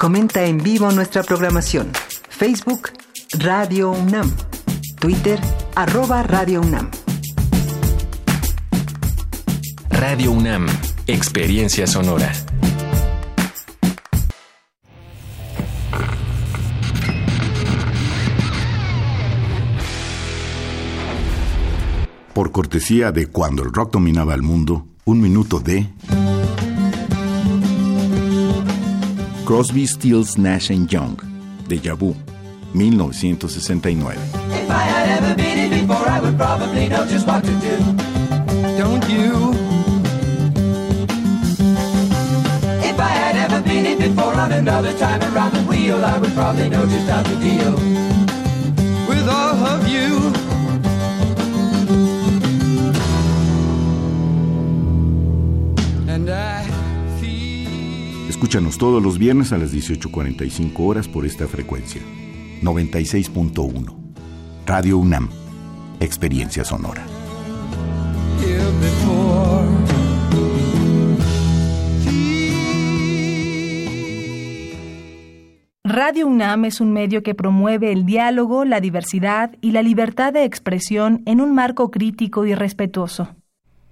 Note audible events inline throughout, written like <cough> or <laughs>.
Comenta en vivo nuestra programación. Facebook Radio UNAM. Twitter arroba Radio UNAM. Radio UNAM, Experiencia Sonora. Por cortesía de Cuando el rock dominaba el mundo, un minuto de... Crosby, Stills, Nash & Young, de Vu, 1969. If I had ever been it before, I would probably know just what to do. Don't you? If I had ever been it before on another time around the wheel, I would probably know just how to deal with all of you. Escúchanos todos los viernes a las 18.45 horas por esta frecuencia. 96.1. Radio UNAM. Experiencia sonora. Radio UNAM es un medio que promueve el diálogo, la diversidad y la libertad de expresión en un marco crítico y respetuoso.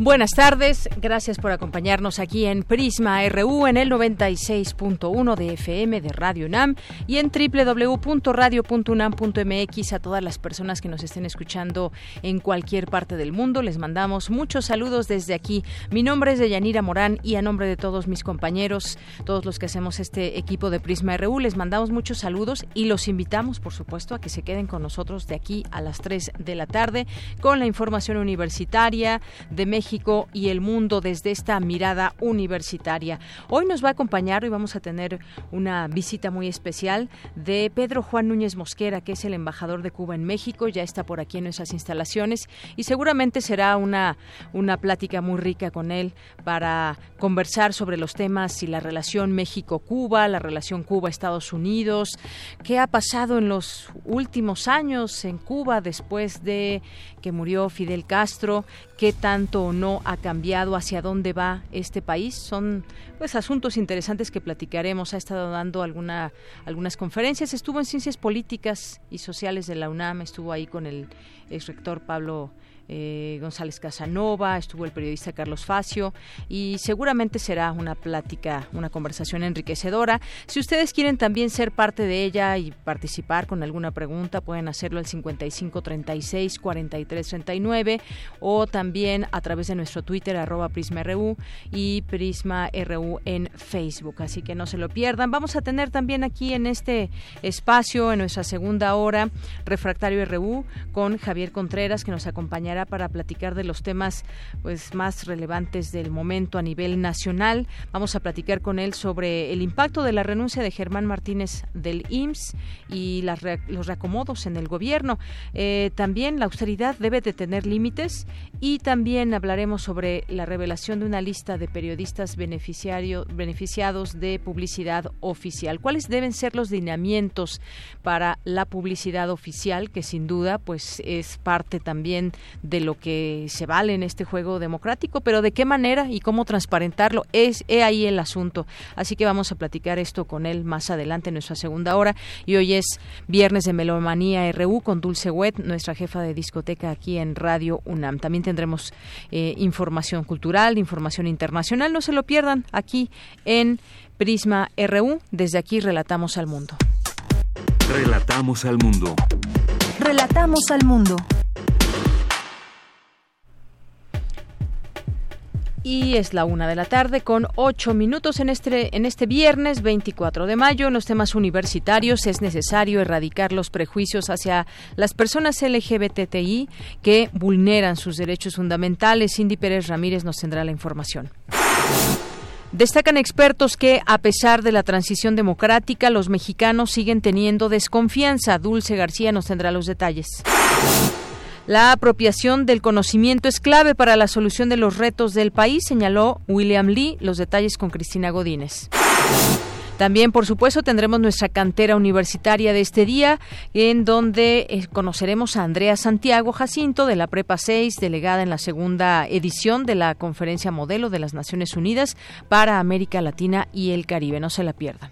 Buenas tardes, gracias por acompañarnos aquí en Prisma RU en el 96.1 de FM de Radio UNAM y en www.radio.unam.mx a todas las personas que nos estén escuchando en cualquier parte del mundo. Les mandamos muchos saludos desde aquí. Mi nombre es Deyanira Morán y a nombre de todos mis compañeros, todos los que hacemos este equipo de Prisma RU, les mandamos muchos saludos y los invitamos, por supuesto, a que se queden con nosotros de aquí a las 3 de la tarde con la información universitaria de México México y el mundo desde esta mirada universitaria. Hoy nos va a acompañar, y vamos a tener una visita muy especial de Pedro Juan Núñez Mosquera, que es el embajador de Cuba en México, ya está por aquí en nuestras instalaciones y seguramente será una, una plática muy rica con él para conversar sobre los temas y la relación México-Cuba, la relación Cuba-Estados Unidos, qué ha pasado en los últimos años en Cuba después de que murió Fidel Castro, qué tanto no ha cambiado, hacia dónde va este país. Son pues asuntos interesantes que platicaremos. Ha estado dando alguna, algunas conferencias. Estuvo en Ciencias Políticas y Sociales de la UNAM, estuvo ahí con el ex rector Pablo eh, González Casanova, estuvo el periodista Carlos Facio y seguramente será una plática, una conversación enriquecedora. Si ustedes quieren también ser parte de ella y participar con alguna pregunta, pueden hacerlo al 55 36 43 39 o también a través de nuestro Twitter arroba PrismaRU y PrismaRU en Facebook. Así que no se lo pierdan. Vamos a tener también aquí en este espacio, en nuestra segunda hora, Refractario RU con Javier Contreras que nos acompañará para platicar de los temas pues más relevantes del momento a nivel nacional. Vamos a platicar con él sobre el impacto de la renuncia de Germán Martínez del IMSS y los reacomodos en el gobierno. Eh, también la austeridad debe de tener límites y también hablaremos sobre la revelación de una lista de periodistas beneficiados de publicidad oficial. ¿Cuáles deben ser los lineamientos para la publicidad oficial que sin duda pues es parte también de lo que se vale en este juego democrático, pero de qué manera y cómo transparentarlo es ahí el asunto. Así que vamos a platicar esto con él más adelante en nuestra segunda hora. Y hoy es viernes de Melomanía RU con Dulce Wet, nuestra jefa de discoteca aquí en Radio UNAM. También tendremos eh, información cultural, información internacional. No se lo pierdan aquí en Prisma RU. Desde aquí relatamos al mundo. Relatamos al mundo. Relatamos al mundo. Y es la una de la tarde con ocho minutos en este, en este viernes 24 de mayo. En los temas universitarios es necesario erradicar los prejuicios hacia las personas LGBTI que vulneran sus derechos fundamentales. Cindy Pérez Ramírez nos tendrá la información. Destacan expertos que, a pesar de la transición democrática, los mexicanos siguen teniendo desconfianza. Dulce García nos tendrá los detalles. La apropiación del conocimiento es clave para la solución de los retos del país, señaló William Lee. Los detalles con Cristina Godínez. También, por supuesto, tendremos nuestra cantera universitaria de este día, en donde eh, conoceremos a Andrea Santiago Jacinto de la Prepa 6, delegada en la segunda edición de la Conferencia Modelo de las Naciones Unidas para América Latina y el Caribe. No se la pierdan.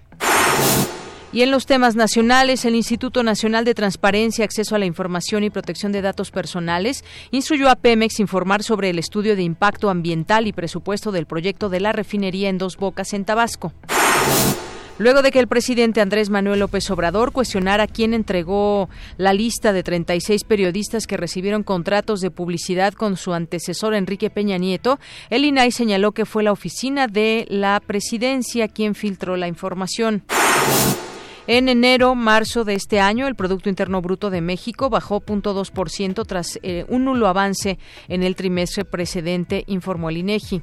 Y en los temas nacionales, el Instituto Nacional de Transparencia, Acceso a la Información y Protección de Datos Personales instruyó a Pemex informar sobre el estudio de impacto ambiental y presupuesto del proyecto de la refinería en Dos Bocas, en Tabasco. Luego de que el presidente Andrés Manuel López Obrador cuestionara quién entregó la lista de 36 periodistas que recibieron contratos de publicidad con su antecesor Enrique Peña Nieto, el INAI señaló que fue la oficina de la presidencia quien filtró la información. En enero, marzo de este año, el Producto Interno Bruto de México bajó 0.2% tras eh, un nulo avance en el trimestre precedente, informó el INEGI.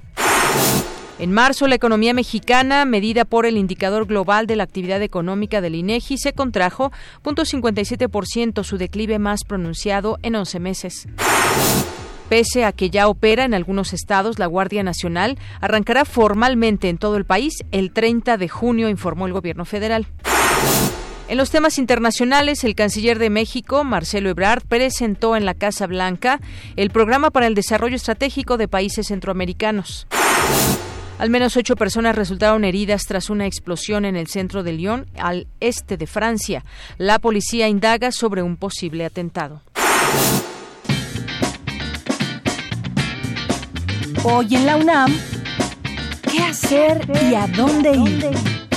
En marzo, la economía mexicana, medida por el indicador global de la actividad económica del INEGI, se contrajo 0.57%, su declive más pronunciado en 11 meses. Pese a que ya opera en algunos estados, la Guardia Nacional arrancará formalmente en todo el país el 30 de junio, informó el gobierno federal. En los temas internacionales, el canciller de México, Marcelo Ebrard, presentó en la Casa Blanca el Programa para el Desarrollo Estratégico de Países Centroamericanos. Al menos ocho personas resultaron heridas tras una explosión en el centro de Lyon, al este de Francia. La policía indaga sobre un posible atentado. Hoy en la UNAM, ¿qué hacer y a dónde ir?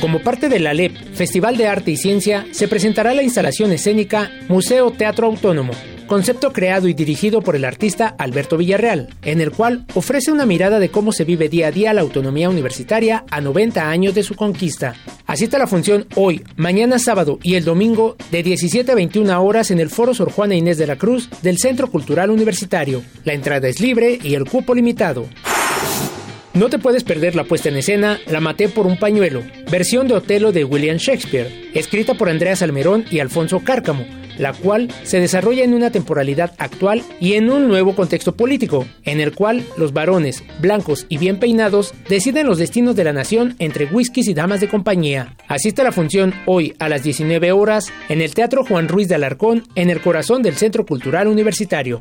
Como parte de la LEP, Festival de Arte y Ciencia, se presentará la instalación escénica Museo Teatro Autónomo, concepto creado y dirigido por el artista Alberto Villarreal, en el cual ofrece una mirada de cómo se vive día a día la autonomía universitaria a 90 años de su conquista. Así está la función hoy, mañana sábado y el domingo de 17 a 21 horas en el Foro Sor Juana Inés de la Cruz del Centro Cultural Universitario. La entrada es libre y el cupo limitado. No te puedes perder la puesta en escena La maté por un pañuelo, versión de Otelo de William Shakespeare, escrita por Andrea Salmerón y Alfonso Cárcamo, la cual se desarrolla en una temporalidad actual y en un nuevo contexto político, en el cual los varones, blancos y bien peinados, deciden los destinos de la nación entre whiskies y damas de compañía. Asiste a la función hoy a las 19 horas en el Teatro Juan Ruiz de Alarcón, en el corazón del Centro Cultural Universitario.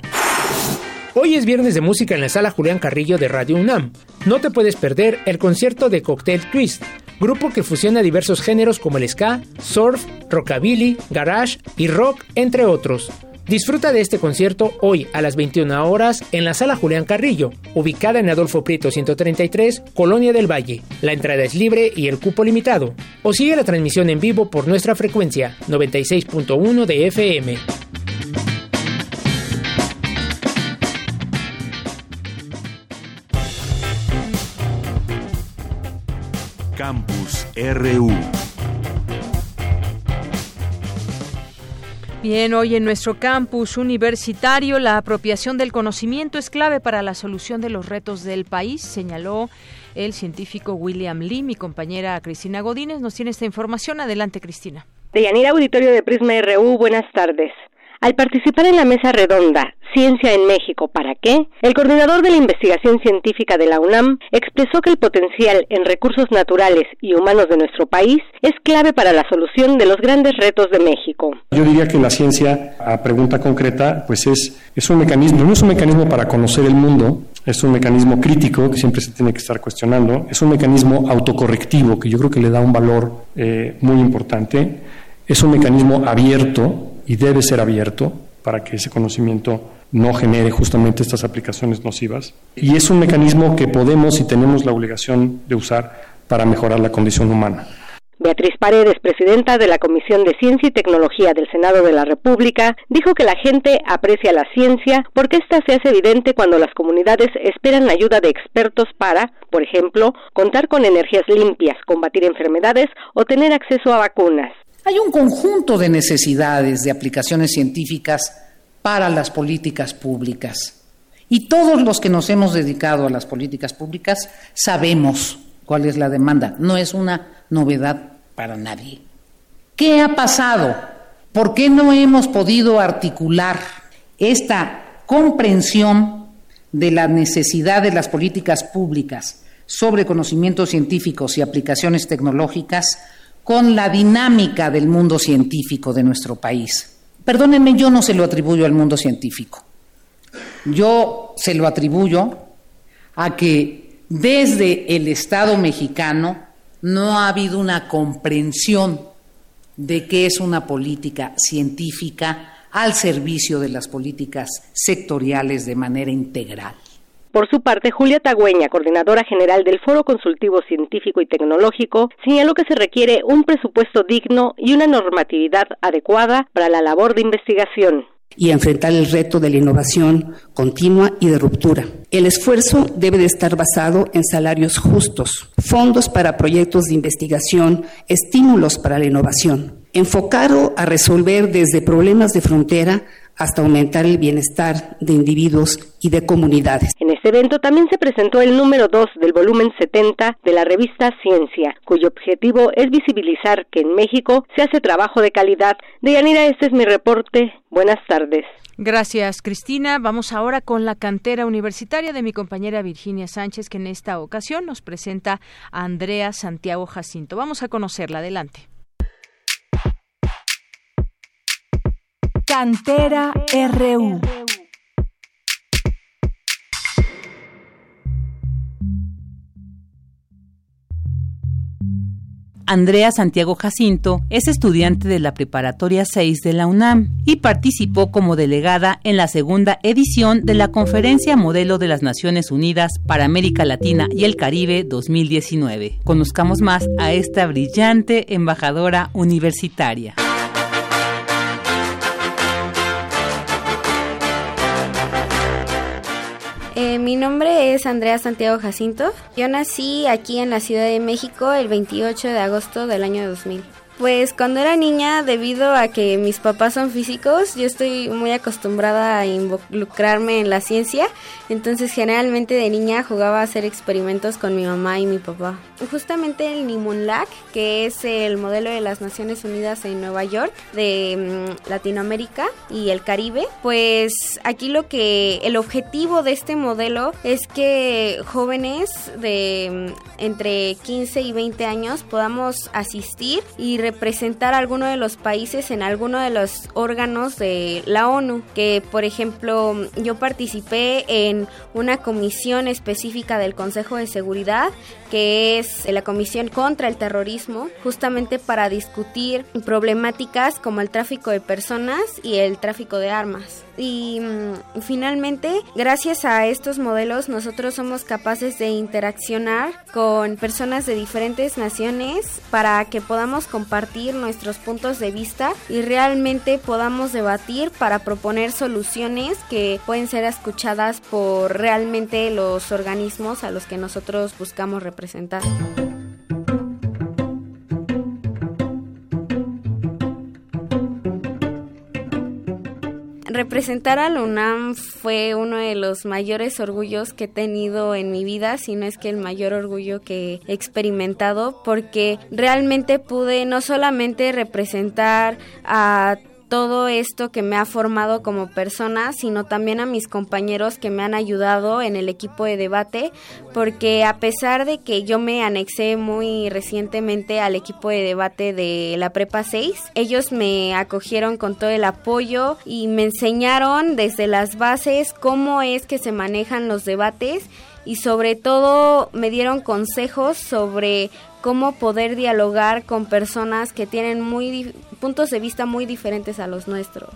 Hoy es viernes de música en la sala Julián Carrillo de Radio UNAM. No te puedes perder el concierto de Cocktail Twist, grupo que fusiona diversos géneros como el ska, surf, rockabilly, garage y rock, entre otros. Disfruta de este concierto hoy a las 21 horas en la sala Julián Carrillo, ubicada en Adolfo Prieto 133, Colonia del Valle. La entrada es libre y el cupo limitado. O sigue la transmisión en vivo por nuestra frecuencia 96.1 de FM. Campus RU. Bien, hoy en nuestro campus universitario la apropiación del conocimiento es clave para la solución de los retos del país, señaló el científico William Lee. Mi compañera Cristina Godínez nos tiene esta información. Adelante, Cristina. De Yanira Auditorio de Prisma RU, buenas tardes. Al participar en la mesa redonda Ciencia en México, ¿para qué? El coordinador de la investigación científica de la UNAM expresó que el potencial en recursos naturales y humanos de nuestro país es clave para la solución de los grandes retos de México. Yo diría que la ciencia, a pregunta concreta, pues es, es un mecanismo, no es un mecanismo para conocer el mundo, es un mecanismo crítico que siempre se tiene que estar cuestionando, es un mecanismo autocorrectivo que yo creo que le da un valor eh, muy importante, es un mecanismo abierto y debe ser abierto para que ese conocimiento no genere justamente estas aplicaciones nocivas. Y es un mecanismo que podemos y tenemos la obligación de usar para mejorar la condición humana. Beatriz Paredes, presidenta de la Comisión de Ciencia y Tecnología del Senado de la República, dijo que la gente aprecia la ciencia porque ésta se hace evidente cuando las comunidades esperan la ayuda de expertos para, por ejemplo, contar con energías limpias, combatir enfermedades o tener acceso a vacunas. Hay un conjunto de necesidades de aplicaciones científicas para las políticas públicas. Y todos los que nos hemos dedicado a las políticas públicas sabemos cuál es la demanda. No es una novedad para nadie. ¿Qué ha pasado? ¿Por qué no hemos podido articular esta comprensión de la necesidad de las políticas públicas sobre conocimientos científicos y aplicaciones tecnológicas con la dinámica del mundo científico de nuestro país? Perdónenme, yo no se lo atribuyo al mundo científico. Yo se lo atribuyo a que desde el Estado mexicano no ha habido una comprensión de qué es una política científica al servicio de las políticas sectoriales de manera integral. Por su parte, Julia Tagüeña, coordinadora general del Foro Consultivo Científico y Tecnológico, señaló que se requiere un presupuesto digno y una normatividad adecuada para la labor de investigación y enfrentar el reto de la innovación continua y de ruptura. El esfuerzo debe de estar basado en salarios justos, fondos para proyectos de investigación, estímulos para la innovación, enfocado a resolver desde problemas de frontera hasta aumentar el bienestar de individuos y de comunidades. En este evento también se presentó el número 2 del volumen 70 de la revista Ciencia, cuyo objetivo es visibilizar que en México se hace trabajo de calidad. Deyanira, este es mi reporte. Buenas tardes. Gracias, Cristina. Vamos ahora con la cantera universitaria de mi compañera Virginia Sánchez, que en esta ocasión nos presenta a Andrea Santiago Jacinto. Vamos a conocerla. Adelante. Cantera RU. Andrea Santiago Jacinto es estudiante de la Preparatoria 6 de la UNAM y participó como delegada en la segunda edición de la Conferencia Modelo de las Naciones Unidas para América Latina y el Caribe 2019. Conozcamos más a esta brillante embajadora universitaria. Mi nombre es Andrea Santiago Jacinto. Yo nací aquí en la Ciudad de México el 28 de agosto del año 2000. Pues cuando era niña, debido a que mis papás son físicos, yo estoy muy acostumbrada a involucrarme en la ciencia, entonces generalmente de niña jugaba a hacer experimentos con mi mamá y mi papá. Justamente el NIMUNLAC, que es el modelo de las Naciones Unidas en Nueva York de mm, Latinoamérica y el Caribe, pues aquí lo que el objetivo de este modelo es que jóvenes de mm, entre 15 y 20 años podamos asistir y representar a alguno de los países en alguno de los órganos de la ONU, que por ejemplo yo participé en una comisión específica del Consejo de Seguridad, que es la Comisión contra el Terrorismo, justamente para discutir problemáticas como el tráfico de personas y el tráfico de armas. Y mm, finalmente, gracias a estos modelos, nosotros somos capaces de interaccionar con personas de diferentes naciones para que podamos compartir nuestros puntos de vista y realmente podamos debatir para proponer soluciones que pueden ser escuchadas por realmente los organismos a los que nosotros buscamos representar. Representar a la UNAM fue uno de los mayores orgullos que he tenido en mi vida, si no es que el mayor orgullo que he experimentado, porque realmente pude no solamente representar a todo esto que me ha formado como persona, sino también a mis compañeros que me han ayudado en el equipo de debate, porque a pesar de que yo me anexé muy recientemente al equipo de debate de la Prepa 6, ellos me acogieron con todo el apoyo y me enseñaron desde las bases cómo es que se manejan los debates y sobre todo me dieron consejos sobre cómo poder dialogar con personas que tienen muy puntos de vista muy diferentes a los nuestros.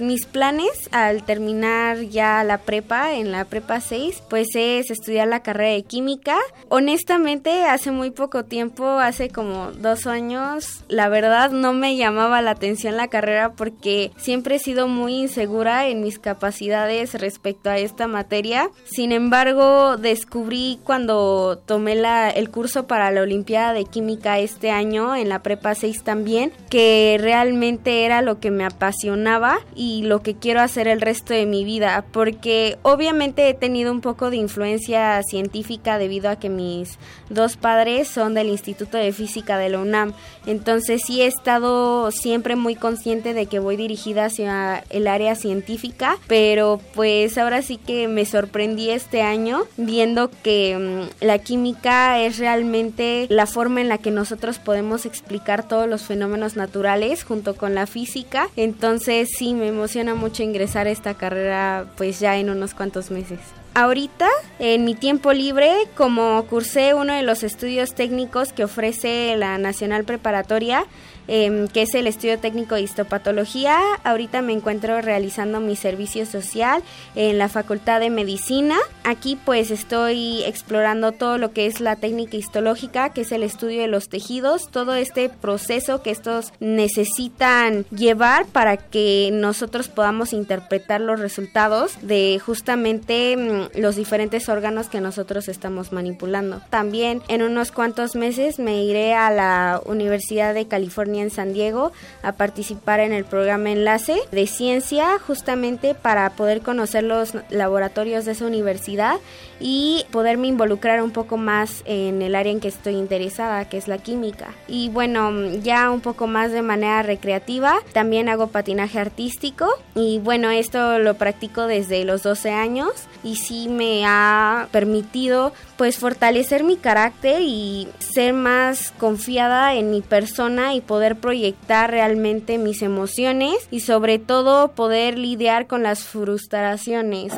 Mis planes al terminar ya la prepa, en la prepa 6, pues es estudiar la carrera de química. Honestamente, hace muy poco tiempo, hace como dos años, la verdad no me llamaba la atención la carrera porque siempre he sido muy insegura en mis capacidades respecto a esta materia. Sin embargo, descubrí cuando tomé la, el curso para la Olimpiada de Química este año, en la prepa 6 también, que realmente era lo que me apasionaba y lo que quiero hacer el resto de mi vida, porque obviamente he tenido un poco de influencia científica debido a que mis dos padres son del Instituto de Física de la UNAM. Entonces sí he estado siempre muy consciente de que voy dirigida hacia el área científica, pero pues ahora sí que me sorprendí este año viendo que mm, la química es realmente la forma en la que nosotros podemos explicar todos los fenómenos naturales junto con la física. Entonces sí me emociona mucho ingresar a esta carrera pues ya en unos cuantos meses. Ahorita, en mi tiempo libre, como cursé uno de los estudios técnicos que ofrece la Nacional Preparatoria, Em, que es el estudio técnico de histopatología. Ahorita me encuentro realizando mi servicio social en la Facultad de Medicina. Aquí pues estoy explorando todo lo que es la técnica histológica, que es el estudio de los tejidos, todo este proceso que estos necesitan llevar para que nosotros podamos interpretar los resultados de justamente mm, los diferentes órganos que nosotros estamos manipulando. También en unos cuantos meses me iré a la Universidad de California en San Diego a participar en el programa Enlace de Ciencia justamente para poder conocer los laboratorios de esa universidad y poderme involucrar un poco más en el área en que estoy interesada, que es la química. Y bueno, ya un poco más de manera recreativa, también hago patinaje artístico y bueno, esto lo practico desde los 12 años y sí me ha permitido pues fortalecer mi carácter y ser más confiada en mi persona y poder proyectar realmente mis emociones y sobre todo poder lidiar con las frustraciones.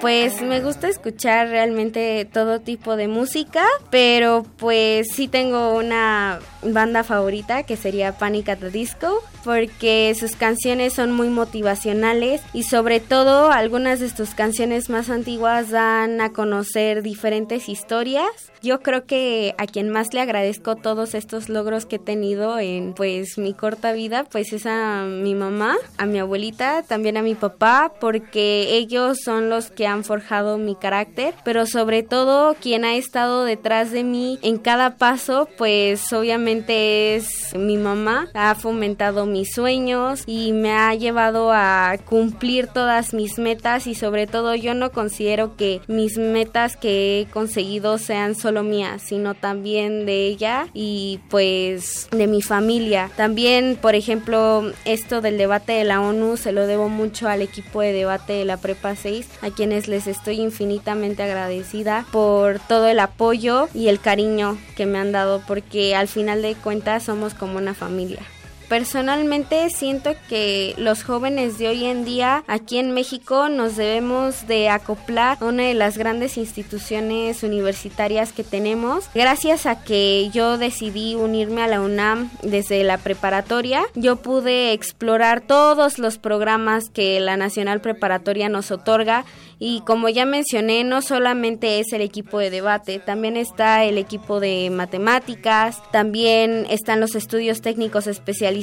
Pues me gusta escuchar realmente todo tipo de música, pero pues sí tengo una banda favorita que sería Panic at the Disco porque sus canciones son muy motivacionales y sobre todo algunas de sus canciones más antiguas dan a conocer diferentes historias. Yo creo que a quien más le agradezco todos estos logros que he tenido en pues mi corta vida pues es a mi mamá, a mi abuelita, también a mi papá porque ellos son los que han forjado mi carácter, pero sobre todo quien ha estado detrás de mí en cada paso, pues obviamente es mi mamá, ha fomentado mis sueños y me ha llevado a cumplir todas mis metas y sobre todo yo no considero que mis metas que he conseguido sean solo mías, sino también de ella y pues de mi familia. También, por ejemplo, esto del debate de la ONU se lo debo mucho al equipo de debate de la Prepa 6, a quienes les estoy infinitamente agradecida por todo el apoyo y el cariño que me han dado, porque al final de cuentas somos como una familia. Personalmente siento que los jóvenes de hoy en día aquí en México nos debemos de acoplar a una de las grandes instituciones universitarias que tenemos. Gracias a que yo decidí unirme a la UNAM desde la preparatoria, yo pude explorar todos los programas que la Nacional Preparatoria nos otorga y como ya mencioné, no solamente es el equipo de debate, también está el equipo de matemáticas, también están los estudios técnicos especializados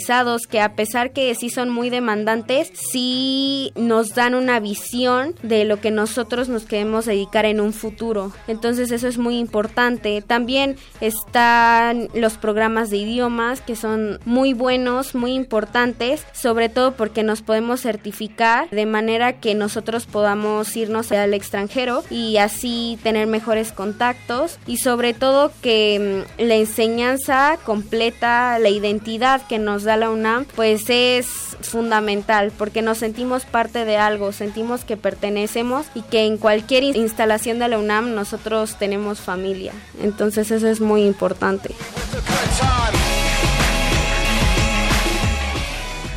que a pesar que sí son muy demandantes, sí nos dan una visión de lo que nosotros nos queremos dedicar en un futuro. Entonces eso es muy importante. También están los programas de idiomas que son muy buenos, muy importantes, sobre todo porque nos podemos certificar de manera que nosotros podamos ir sea al extranjero y así tener mejores contactos y sobre todo que mm, la enseñanza completa, la identidad que nos da la UNAM, pues es fundamental porque nos sentimos parte de algo, sentimos que pertenecemos y que en cualquier instalación de la UNAM nosotros tenemos familia. Entonces eso es muy importante.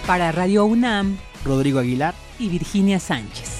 Para Radio UNAM, Rodrigo Aguilar y Virginia Sánchez.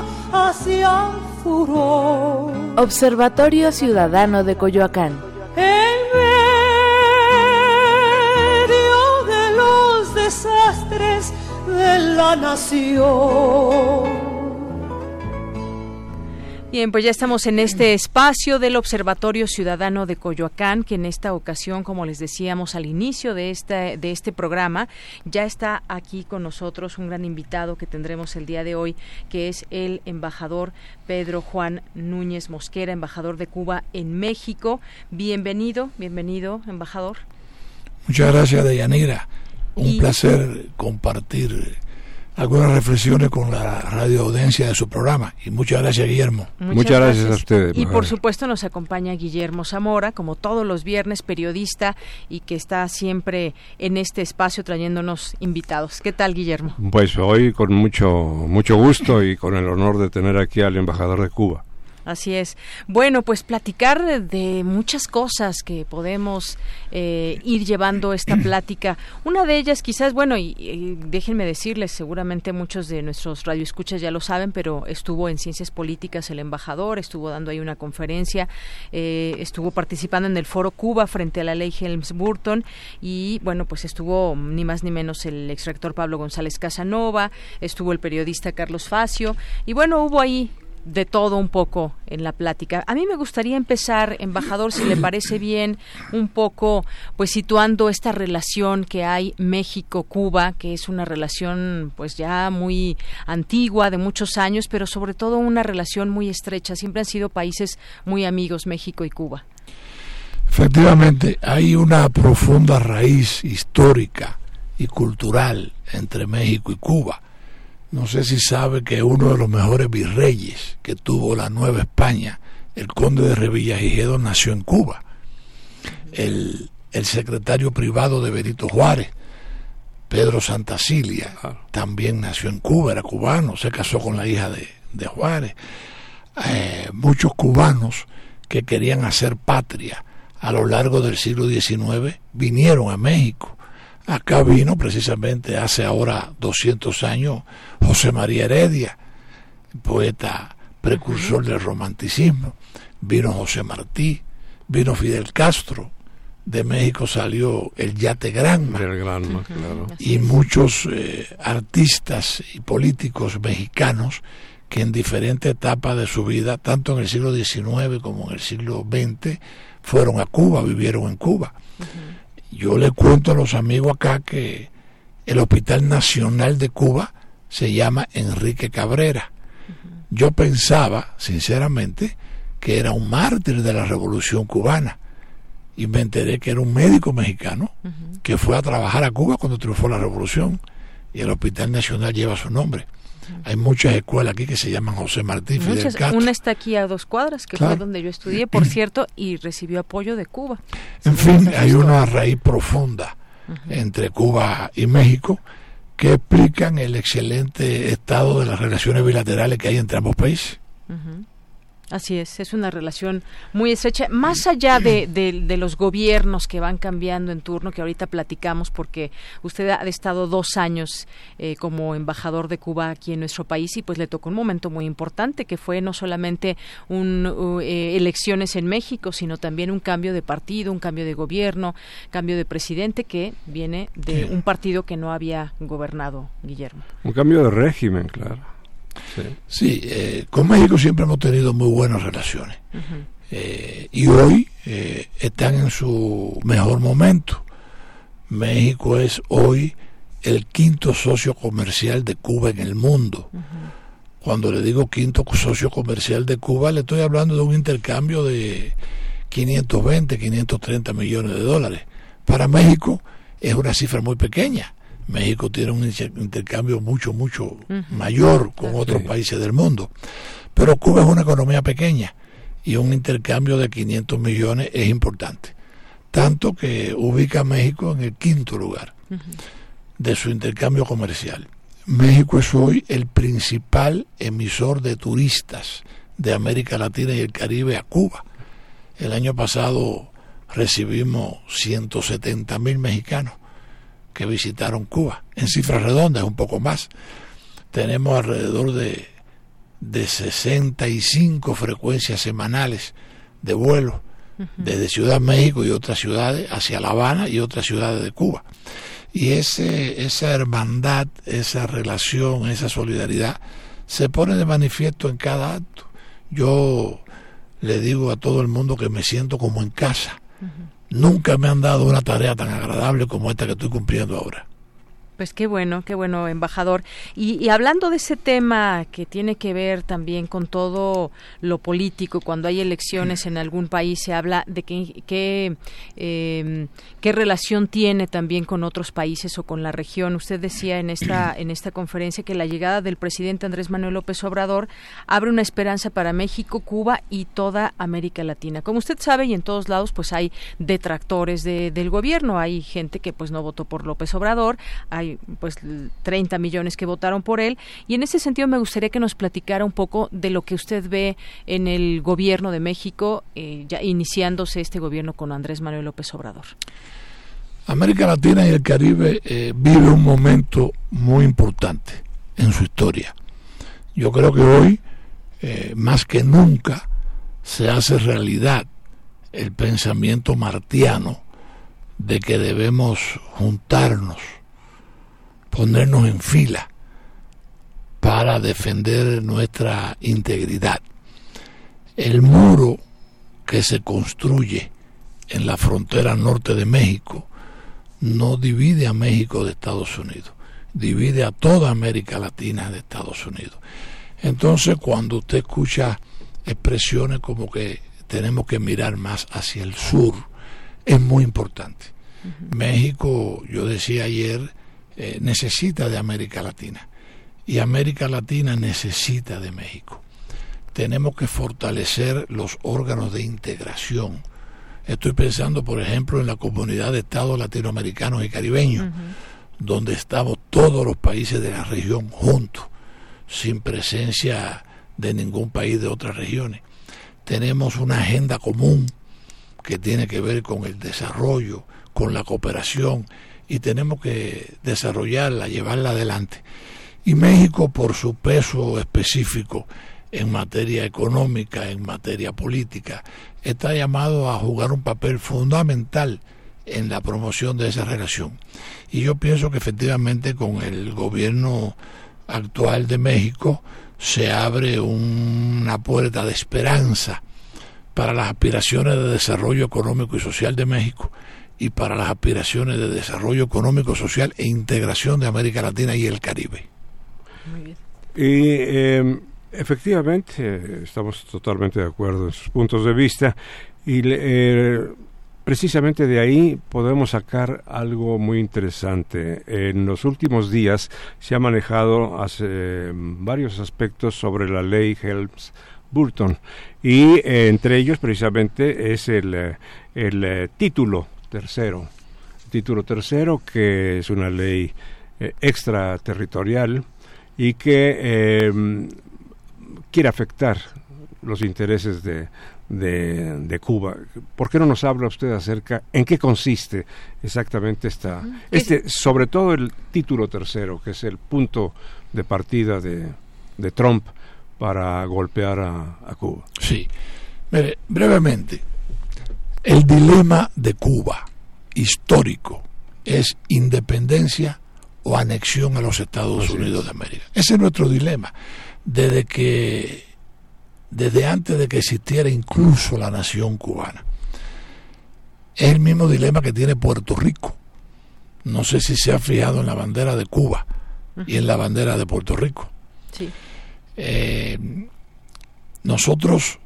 furor. Observatorio Ciudadano de Coyoacán. En medio de los desastres de la nación. Bien, pues ya estamos en este espacio del Observatorio Ciudadano de Coyoacán, que en esta ocasión, como les decíamos al inicio de este, de este programa, ya está aquí con nosotros un gran invitado que tendremos el día de hoy, que es el embajador Pedro Juan Núñez Mosquera, embajador de Cuba en México. Bienvenido, bienvenido, embajador. Muchas gracias, Deyanira. Un y... placer compartir algunas reflexiones con la radio audiencia de su programa. Y muchas gracias, Guillermo. Muchas, muchas gracias. gracias. a ustedes. Y por supuesto nos acompaña Guillermo Zamora, como todos los viernes, periodista y que está siempre en este espacio trayéndonos invitados. ¿Qué tal, Guillermo? Pues hoy con mucho, mucho gusto y con el honor de tener aquí al embajador de Cuba. Así es. Bueno, pues platicar de, de muchas cosas que podemos eh, ir llevando esta <clears throat> plática. Una de ellas quizás, bueno, y, y, déjenme decirles, seguramente muchos de nuestros radioescuchas ya lo saben, pero estuvo en Ciencias Políticas el embajador, estuvo dando ahí una conferencia, eh, estuvo participando en el Foro Cuba frente a la ley Helms-Burton y, bueno, pues estuvo ni más ni menos el exrector Pablo González Casanova, estuvo el periodista Carlos Facio y, bueno, hubo ahí de todo un poco en la plática. A mí me gustaría empezar, embajador, si le parece bien, un poco, pues situando esta relación que hay México-Cuba, que es una relación, pues ya muy antigua, de muchos años, pero sobre todo una relación muy estrecha. Siempre han sido países muy amigos, México y Cuba. Efectivamente, hay una profunda raíz histórica y cultural entre México y Cuba no sé si sabe que uno de los mejores virreyes que tuvo la Nueva España, el conde de Revillagigedo, nació en Cuba. El, el, secretario privado de Benito Juárez, Pedro Santacilia, también nació en Cuba, era cubano, se casó con la hija de, de Juárez. Eh, muchos cubanos que querían hacer patria a lo largo del siglo XIX vinieron a México Acá vino precisamente hace ahora 200 años José María Heredia, poeta precursor del romanticismo. Vino José Martí, vino Fidel Castro. De México salió el Yate Granma. El Granma claro. Y muchos eh, artistas y políticos mexicanos que en diferentes etapas de su vida, tanto en el siglo XIX como en el siglo XX, fueron a Cuba, vivieron en Cuba. Uh -huh. Yo le cuento a los amigos acá que el Hospital Nacional de Cuba se llama Enrique Cabrera. Yo pensaba, sinceramente, que era un mártir de la Revolución cubana. Y me enteré que era un médico mexicano que fue a trabajar a Cuba cuando triunfó la Revolución. Y el Hospital Nacional lleva su nombre. Hay muchas escuelas aquí que se llaman José Martí Fidel Muchas, Castro. Una está aquí a dos cuadras, que claro. fue donde yo estudié, por cierto, y recibió apoyo de Cuba. En fin, hay una raíz profunda uh -huh. entre Cuba y México que explican el excelente estado de las relaciones bilaterales que hay entre ambos países. Uh -huh. Así es, es una relación muy estrecha, más allá de, <clears throat> de, de, los gobiernos que van cambiando en turno, que ahorita platicamos, porque usted ha estado dos años eh, como embajador de Cuba aquí en nuestro país y pues le tocó un momento muy importante, que fue no solamente un, uh, eh, elecciones en México, sino también un cambio de partido, un cambio de gobierno, cambio de presidente que viene de un partido que no había gobernado, Guillermo. Un cambio de régimen, claro. Sí, sí eh, con México siempre hemos tenido muy buenas relaciones. Uh -huh. eh, y hoy eh, están en su mejor momento. México es hoy el quinto socio comercial de Cuba en el mundo. Uh -huh. Cuando le digo quinto socio comercial de Cuba, le estoy hablando de un intercambio de 520, 530 millones de dólares. Para México es una cifra muy pequeña México tiene un intercambio mucho, mucho mayor con otros países del mundo. Pero Cuba es una economía pequeña y un intercambio de 500 millones es importante. Tanto que ubica a México en el quinto lugar de su intercambio comercial. México es hoy el principal emisor de turistas de América Latina y el Caribe a Cuba. El año pasado recibimos 170 mil mexicanos que visitaron Cuba. En cifras redondas, un poco más. Tenemos alrededor de, de 65 frecuencias semanales de vuelo desde Ciudad México y otras ciudades hacia La Habana y otras ciudades de Cuba. Y ese, esa hermandad, esa relación, esa solidaridad se pone de manifiesto en cada acto. Yo le digo a todo el mundo que me siento como en casa. Nunca me han dado una tarea tan agradable como esta que estoy cumpliendo ahora. Pues qué bueno, qué bueno, embajador. Y, hablando de ese tema que tiene que ver también con todo lo político, cuando hay elecciones en algún país se habla de qué em, qué relación tiene también con otros países o con la región. Usted decía en esta <clears throat> en esta conferencia que la llegada del presidente Andrés Manuel López Obrador abre una esperanza para México, Cuba y toda América Latina. Como usted sabe y en todos lados pues hay detractores del gobierno, hay gente que pues no votó por López Obrador, hay pues 30 millones que votaron por él y en ese sentido me gustaría que nos platicara un poco de lo que usted ve en el gobierno de México eh, ya iniciándose este gobierno con Andrés Manuel López Obrador. América Latina y el Caribe eh, vive un momento muy importante en su historia. Yo creo que hoy, eh, más que nunca, se hace realidad el pensamiento martiano de que debemos juntarnos ponernos en fila para defender nuestra integridad. El muro que se construye en la frontera norte de México no divide a México de Estados Unidos, divide a toda América Latina de Estados Unidos. Entonces, cuando usted escucha expresiones como que tenemos que mirar más hacia el sur, es muy importante. México, yo decía ayer, eh, necesita de América Latina y América Latina necesita de México. Tenemos que fortalecer los órganos de integración. Estoy pensando, por ejemplo, en la comunidad de estados latinoamericanos y caribeños, donde estamos todos los países de la región juntos, sin presencia de ningún país de otras regiones. Tenemos una agenda común que tiene que ver con el desarrollo, con la cooperación y tenemos que desarrollarla, llevarla adelante. Y México, por su peso específico en materia económica, en materia política, está llamado a jugar un papel fundamental en la promoción de esa relación. Y yo pienso que efectivamente con el gobierno actual de México se abre una puerta de esperanza para las aspiraciones de desarrollo económico y social de México y para las aspiraciones de desarrollo económico, social e integración de América Latina y el Caribe. Muy bien. Y em, efectivamente estamos totalmente de acuerdo en sus puntos de vista y eh, precisamente de ahí podemos sacar algo muy interesante. En los últimos días se ha manejado hace varios aspectos sobre la ley Helms Burton y eh, entre ellos precisamente es el, eh, el título tercero. Título tercero, que es una ley eh, extraterritorial y que em, quiere afectar los intereses de, de, Cuba. ¿Por qué no nos habla usted acerca en qué consiste exactamente esta, este, sobre todo el título tercero, que es el punto de partida de, de Trump para golpear a, a Cuba? Sí. Mire, brevemente, el dilema de Cuba histórico es independencia o anexión a los Estados Unidos de América. Ese es nuestro dilema. Desde que, desde antes de que existiera incluso la nación cubana. Es el mismo dilema que tiene Puerto Rico. No sé si se ha fijado en la bandera de Cuba y en la bandera de Puerto Rico. Eh, nosotros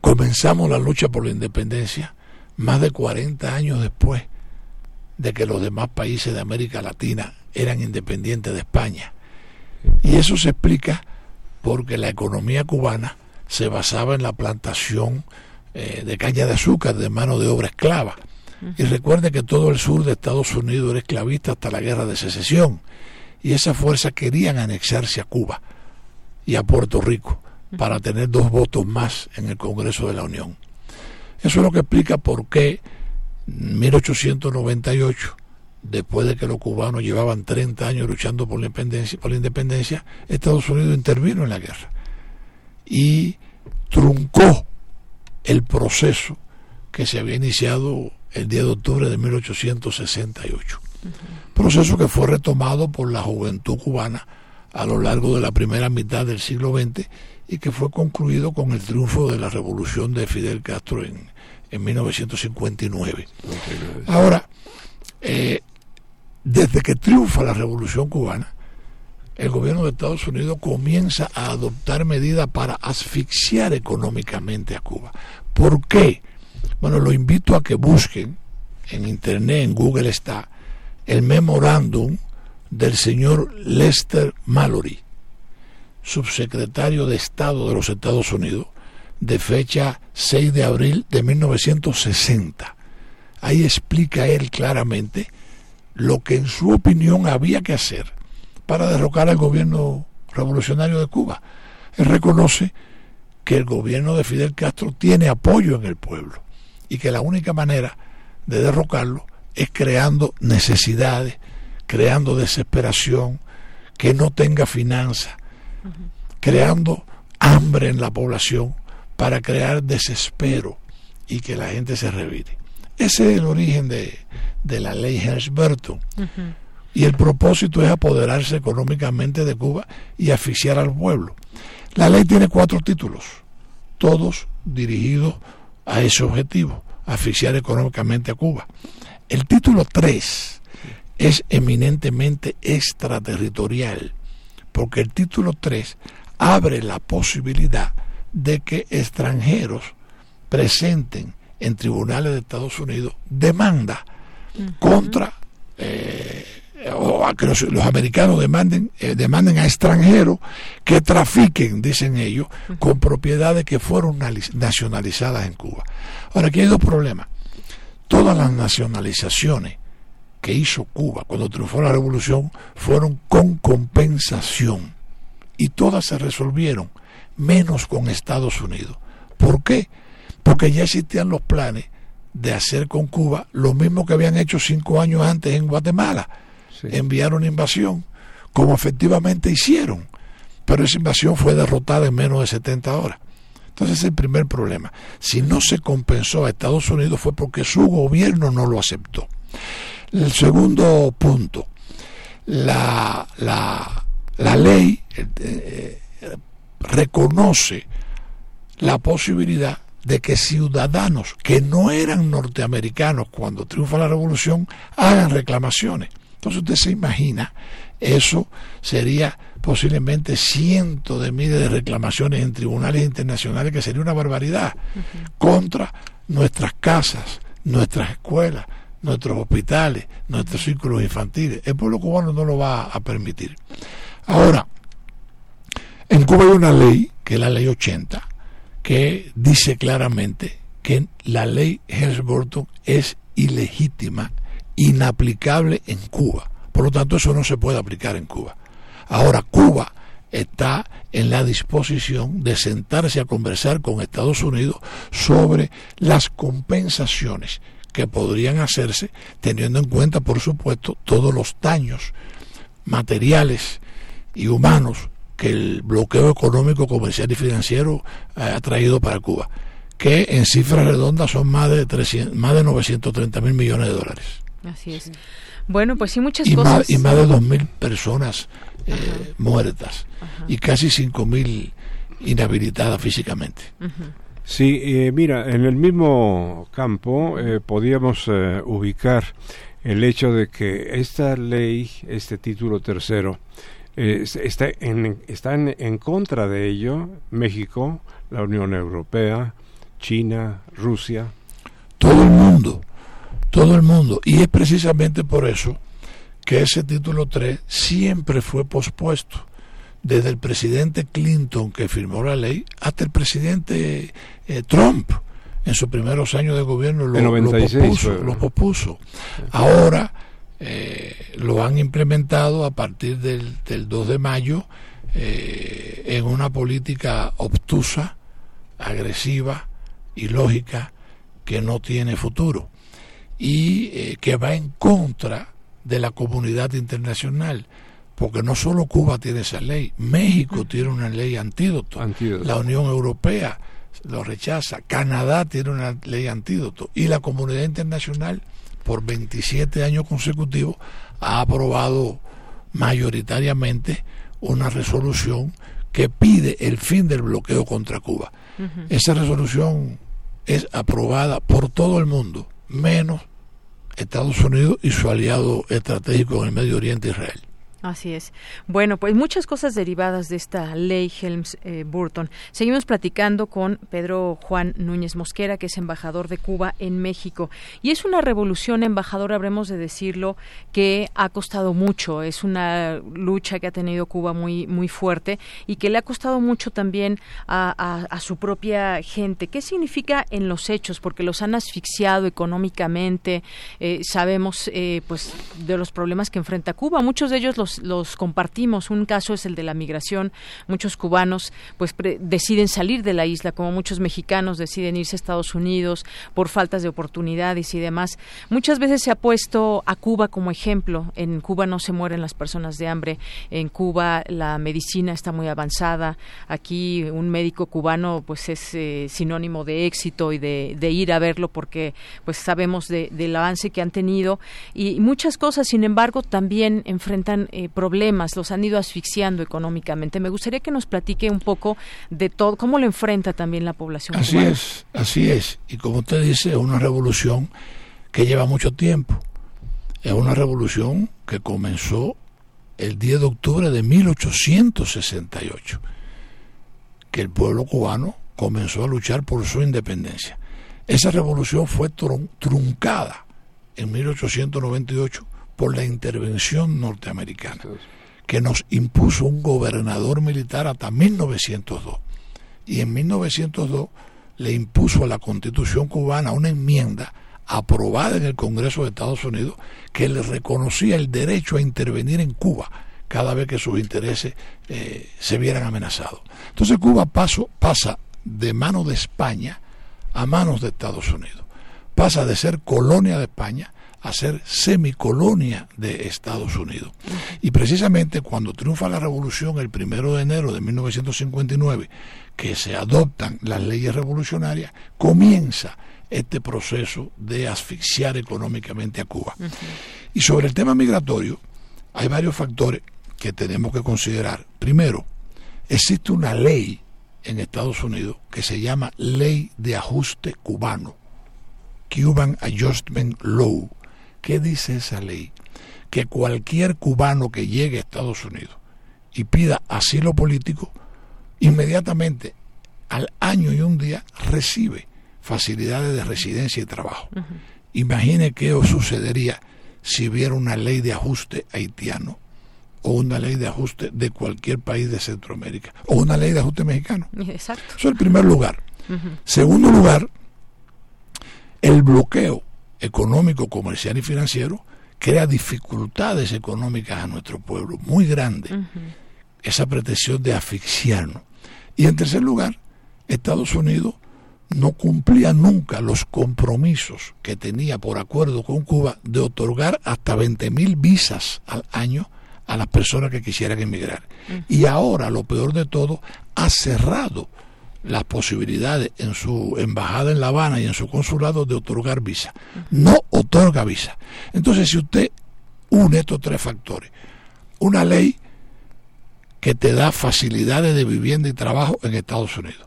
comenzamos la lucha por la independencia más de 40 años después de que los demás países de América Latina eran independientes de España. Y eso se explica porque la economía cubana se basaba en la plantación eh, de caña de azúcar de mano de obra esclava. Y recuerde que todo el sur de Estados Unidos era esclavista hasta la guerra de secesión. Y esas fuerzas querían anexarse a Cuba y a Puerto Rico para tener dos votos más en el Congreso de la Unión. Eso es lo que explica por qué en 1898, después de que los cubanos llevaban 30 años luchando por la independencia, por la independencia Estados Unidos intervino en la guerra y truncó el proceso que se había iniciado el 10 de octubre de 1868. Proceso que fue retomado por la juventud cubana a lo largo de la primera mitad del siglo XX y que fue concluido con el triunfo de la revolución de Fidel Castro en, en 1959. Ahora, eh, desde que triunfa la revolución cubana, el gobierno de Estados Unidos comienza a adoptar medidas para asfixiar económicamente a Cuba. ¿Por qué? Bueno, lo invito a que busquen en internet, en Google está, el memorándum del señor Lester Mallory, subsecretario de Estado de los Estados Unidos, de fecha 6 de abril de 1960. Ahí explica él claramente lo que en su opinión había que hacer para derrocar al gobierno revolucionario de Cuba. Él reconoce que el gobierno de Fidel Castro tiene apoyo en el pueblo y que la única manera de derrocarlo es creando necesidades, creando desesperación, que no tenga finanzas, creando hambre en la población para crear desespero y que la gente se revire. Ese es el origen de, la ley Helms-Burton. Y el propósito es apoderarse económicamente de Cuba y asfixiar al pueblo. La ley tiene cuatro títulos, todos dirigidos a ese objetivo, asfixiar económicamente a Cuba. El título 3 es eminentemente extraterritorial, porque el título 3 abre la posibilidad de que extranjeros presenten en tribunales de Estados Unidos demanda contra eh, o a que los, americanos demanden eh, demanden a extranjeros que trafiquen dicen ellos con propiedades que fueron nacionalizadas en Cuba. Ahora aquí hay dos problemas. Todas las nacionalizaciones que hizo Cuba cuando triunfó la revolución fueron con compensación y todas se resolvieron menos con Estados Unidos. ¿Por qué? Porque ya existían los planes de hacer con Cuba lo mismo que habían hecho cinco años antes en Guatemala. Enviar una invasión, como efectivamente hicieron. Pero esa invasión fue derrotada en menos de 70 horas. Entonces, el primer problema. Si no se compensó a Estados Unidos fue porque su gobierno no lo aceptó. El segundo punto, la, la, la ley eh, reconoce la posibilidad de que ciudadanos que no eran norteamericanos cuando triunfa la revolución hagan reclamaciones. Entonces usted se imagina, eso sería posiblemente cientos de miles de reclamaciones en tribunales internacionales, que sería una barbaridad, contra nuestras casas, nuestras escuelas, nuestros hospitales, nuestros círculos infantiles. El pueblo cubano no lo va a permitir. Ahora, en Cuba hay una ley, que es la ley 80, que dice claramente que la ley Helms-Burton es ilegítima, inaplicable en Cuba. Por lo tanto, eso no se puede aplicar en Cuba. Ahora, Cuba está en la disposición de sentarse a conversar con Estados Unidos sobre las compensaciones que podrían hacerse, teniendo en cuenta, por supuesto, todos los daños materiales y humanos que el bloqueo económico, comercial y financiero eh, ha traído para Cuba, que en cifras redondas son más de 300, más de 930 mil millones de dólares. Así es. Bueno, pues sí, muchas y cosas. Más, y más de 2.000 personas eh, muertas y casi 5.000 inhabilitadas físicamente. Sí, eh, mira, en el mismo campo podíamos ubicar el hecho de que esta ley, este título tercero, eh, está en, están en contra de ello México, la Unión Europea, China, Rusia. Todo el mundo, Todo el mundo. Y es precisamente por eso que ese título 3 siempre fue pospuesto. Desde el presidente Clinton que firmó la ley hasta el presidente eh, Trump en sus primeros años de gobierno lo, lo pospuso. Ahora eh, lo han implementado a partir del, 2 de mayo eh, en una política obtusa, agresiva, y lógica que no tiene futuro y eh, que va en contra de la comunidad internacional porque no solo Cuba tiene esa ley, México tiene una ley antídoto, la Unión Europea lo rechaza, Canadá tiene una ley antídoto y la comunidad internacional por 27 años consecutivos ha aprobado mayoritariamente una resolución que pide el fin del bloqueo contra Cuba. Esa resolución es aprobada por todo el mundo, menos Estados Unidos y su aliado estratégico en el Medio Oriente, Israel. Así es. Bueno, pues muchas cosas derivadas de esta ley Helms-Burton. Seguimos platicando con Pedro Juan Núñez Mosquera, que es embajador de Cuba en México. Y es una revolución, embajador, habremos de decirlo, que ha costado mucho. Es una lucha que ha tenido Cuba muy, muy fuerte y que le ha costado mucho también a, su propia gente. ¿Qué significa en los hechos? Porque los han asfixiado económicamente. Eh, sabemos eh, pues de los problemas que enfrenta Cuba. Muchos de ellos los los, compartimos. Un caso es el de la migración. Muchos cubanos pues deciden salir de la isla, como muchos mexicanos deciden irse a Estados Unidos por faltas de oportunidades y demás. Muchas veces se ha puesto a Cuba como ejemplo. En Cuba no se mueren las personas de hambre. En Cuba la medicina está muy avanzada. Aquí un médico cubano pues es eh, sinónimo de éxito y de, ir a verlo porque pues sabemos del avance que han tenido y muchas cosas. Sin embargo, también enfrentan eh, problemas, los han ido asfixiando económicamente. Me gustaría que nos platique un poco de todo, cómo lo enfrenta también la población. Así es, así es. Y como usted dice, es una revolución que lleva mucho tiempo. Es una revolución que comenzó el 10 de octubre de 1868, que el pueblo cubano comenzó a luchar por su independencia. Esa revolución fue truncada en 1898 por la intervención norteamericana, que nos impuso un gobernador militar hasta 1902. Y en 1902 le impuso a la constitución cubana una enmienda aprobada en el Congreso de Estados Unidos que le reconocía el derecho a intervenir en Cuba cada vez que sus intereses eh, se vieran amenazados. Entonces Cuba paso, pasa de manos de España a manos de Estados Unidos. Pasa de ser colonia de España a ser semicolonia de Estados Unidos. Y precisamente cuando triunfa la revolución el primero de enero de 1959, que se adoptan las leyes revolucionarias, comienza este proceso de asfixiar económicamente a Cuba. Y sobre el tema migratorio, hay varios factores que tenemos que considerar. Primero, existe una ley en Estados Unidos que se llama Ley de Ajuste Cubano, Cuban Adjustment Law, ¿Qué dice esa ley? Que cualquier cubano que llegue a Estados Unidos y pida asilo político, inmediatamente al año y un día recibe facilidades de residencia y trabajo. Imagine qué os sucedería si hubiera una ley de ajuste haitiano o una ley de ajuste de cualquier país de Centroamérica o una ley de ajuste mexicano. Exacto. Eso es el primer lugar. Segundo lugar, el bloqueo económico, comercial y financiero crea dificultades económicas a nuestro pueblo muy grandes. Esa pretensión de asfixiarnos. Y en tercer lugar, Estados Unidos no cumplía nunca los compromisos que tenía por acuerdo con Cuba de otorgar hasta 20 mil visas al año a las personas que quisieran emigrar. Y ahora, lo peor de todo, ha cerrado las posibilidades en su embajada en La Habana y en su consulado de otorgar visa. No otorga visa. Entonces, si usted une estos tres factores, una ley que te da facilidades de vivienda y trabajo en Estados Unidos,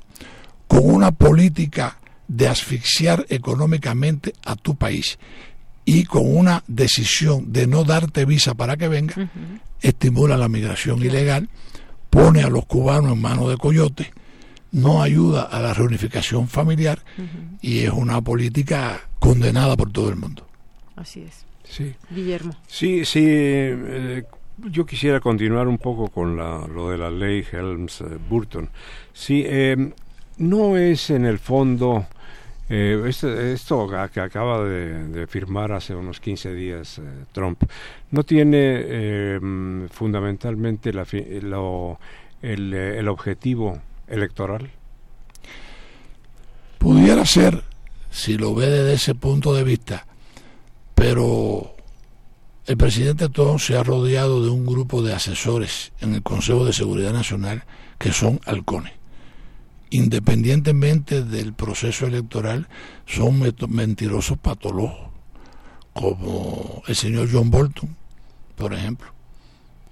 con una política de asfixiar económicamente a tu país y con una decisión de no darte visa para que venga, estimula la migración ilegal, pone a los cubanos en manos de coyotes no ayuda a la reunificación familiar y es una política condenada por todo el mundo. Así es. Sí. Guillermo. Sí, sí. Eh, yo quisiera continuar un poco con la, lo de la ley Helms-Burton. sí, eh, no es en el fondo eh, este, esto, que acaba de, firmar hace unos 15 días eh, Trump no tiene eh, fundamentalmente la, el, el objetivo electoral. Pudiera ser, si lo ve desde ese punto de vista, pero el presidente Trump se ha rodeado de un grupo de asesores en el Consejo de Seguridad Nacional que son halcones independientemente del proceso electoral, son mentirosos patológicos, como el señor John Bolton, por ejemplo,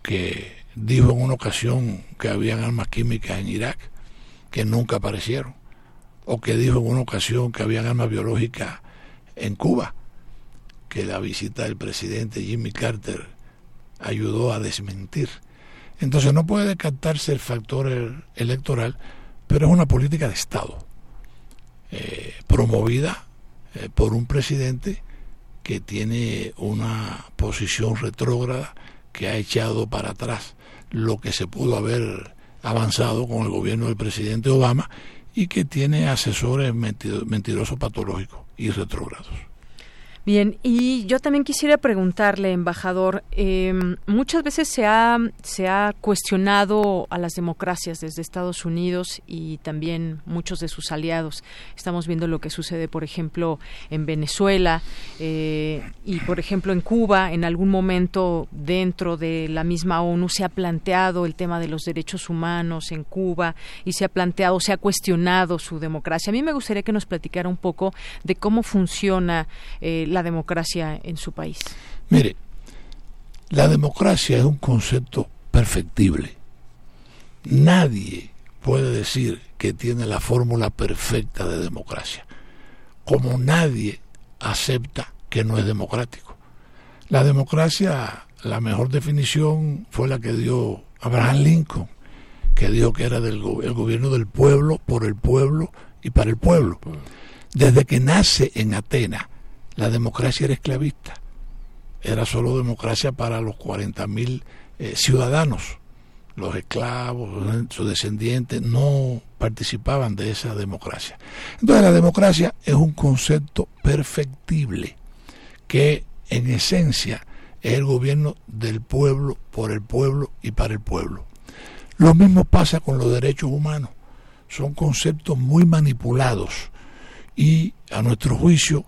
que dijo en una ocasión que habían armas químicas en Irak, que nunca aparecieron, o que dijo en una ocasión que habían armas biológicas en Cuba, que la visita del presidente Jimmy Carter ayudó a desmentir. Entonces no puede descartarse el factor electoral, pero es una política de Estado, eh, promovida eh, por un presidente que tiene una posición retrógrada que ha echado para atrás lo que se pudo haber avanzado con el gobierno del presidente Obama y que tiene asesores mentirosos patológicos y retrógrados. Bien, y yo también quisiera preguntarle, embajador, em, muchas veces se ha, se ha cuestionado a las democracias desde Estados Unidos y también muchos de sus aliados. Estamos viendo lo que sucede, por ejemplo, en Venezuela eh, y, por ejemplo, en Cuba. En algún momento dentro de la misma ONU se ha planteado el tema de los derechos humanos en Cuba y se ha planteado, se ha cuestionado su democracia. A mí me gustaría que nos platicara un poco de cómo funciona eh, la democracia en su país? Mire, la democracia es un concepto perfectible. Nadie puede decir que tiene la fórmula perfecta de democracia, como nadie acepta que no es democrático. La democracia, la mejor definición fue la que dio Abraham Lincoln, que dijo que era del, el gobierno del pueblo, por el pueblo y para el pueblo. Desde que nace en Atenas, la democracia era esclavista. Era solo democracia para los 40.000 eh, ciudadanos. Los esclavos, sus descendientes, no participaban de esa democracia. Entonces la democracia es un concepto perfectible que en esencia es el gobierno del pueblo, por el pueblo y para el pueblo. Lo mismo pasa con los derechos humanos. Son conceptos muy manipulados y a nuestro juicio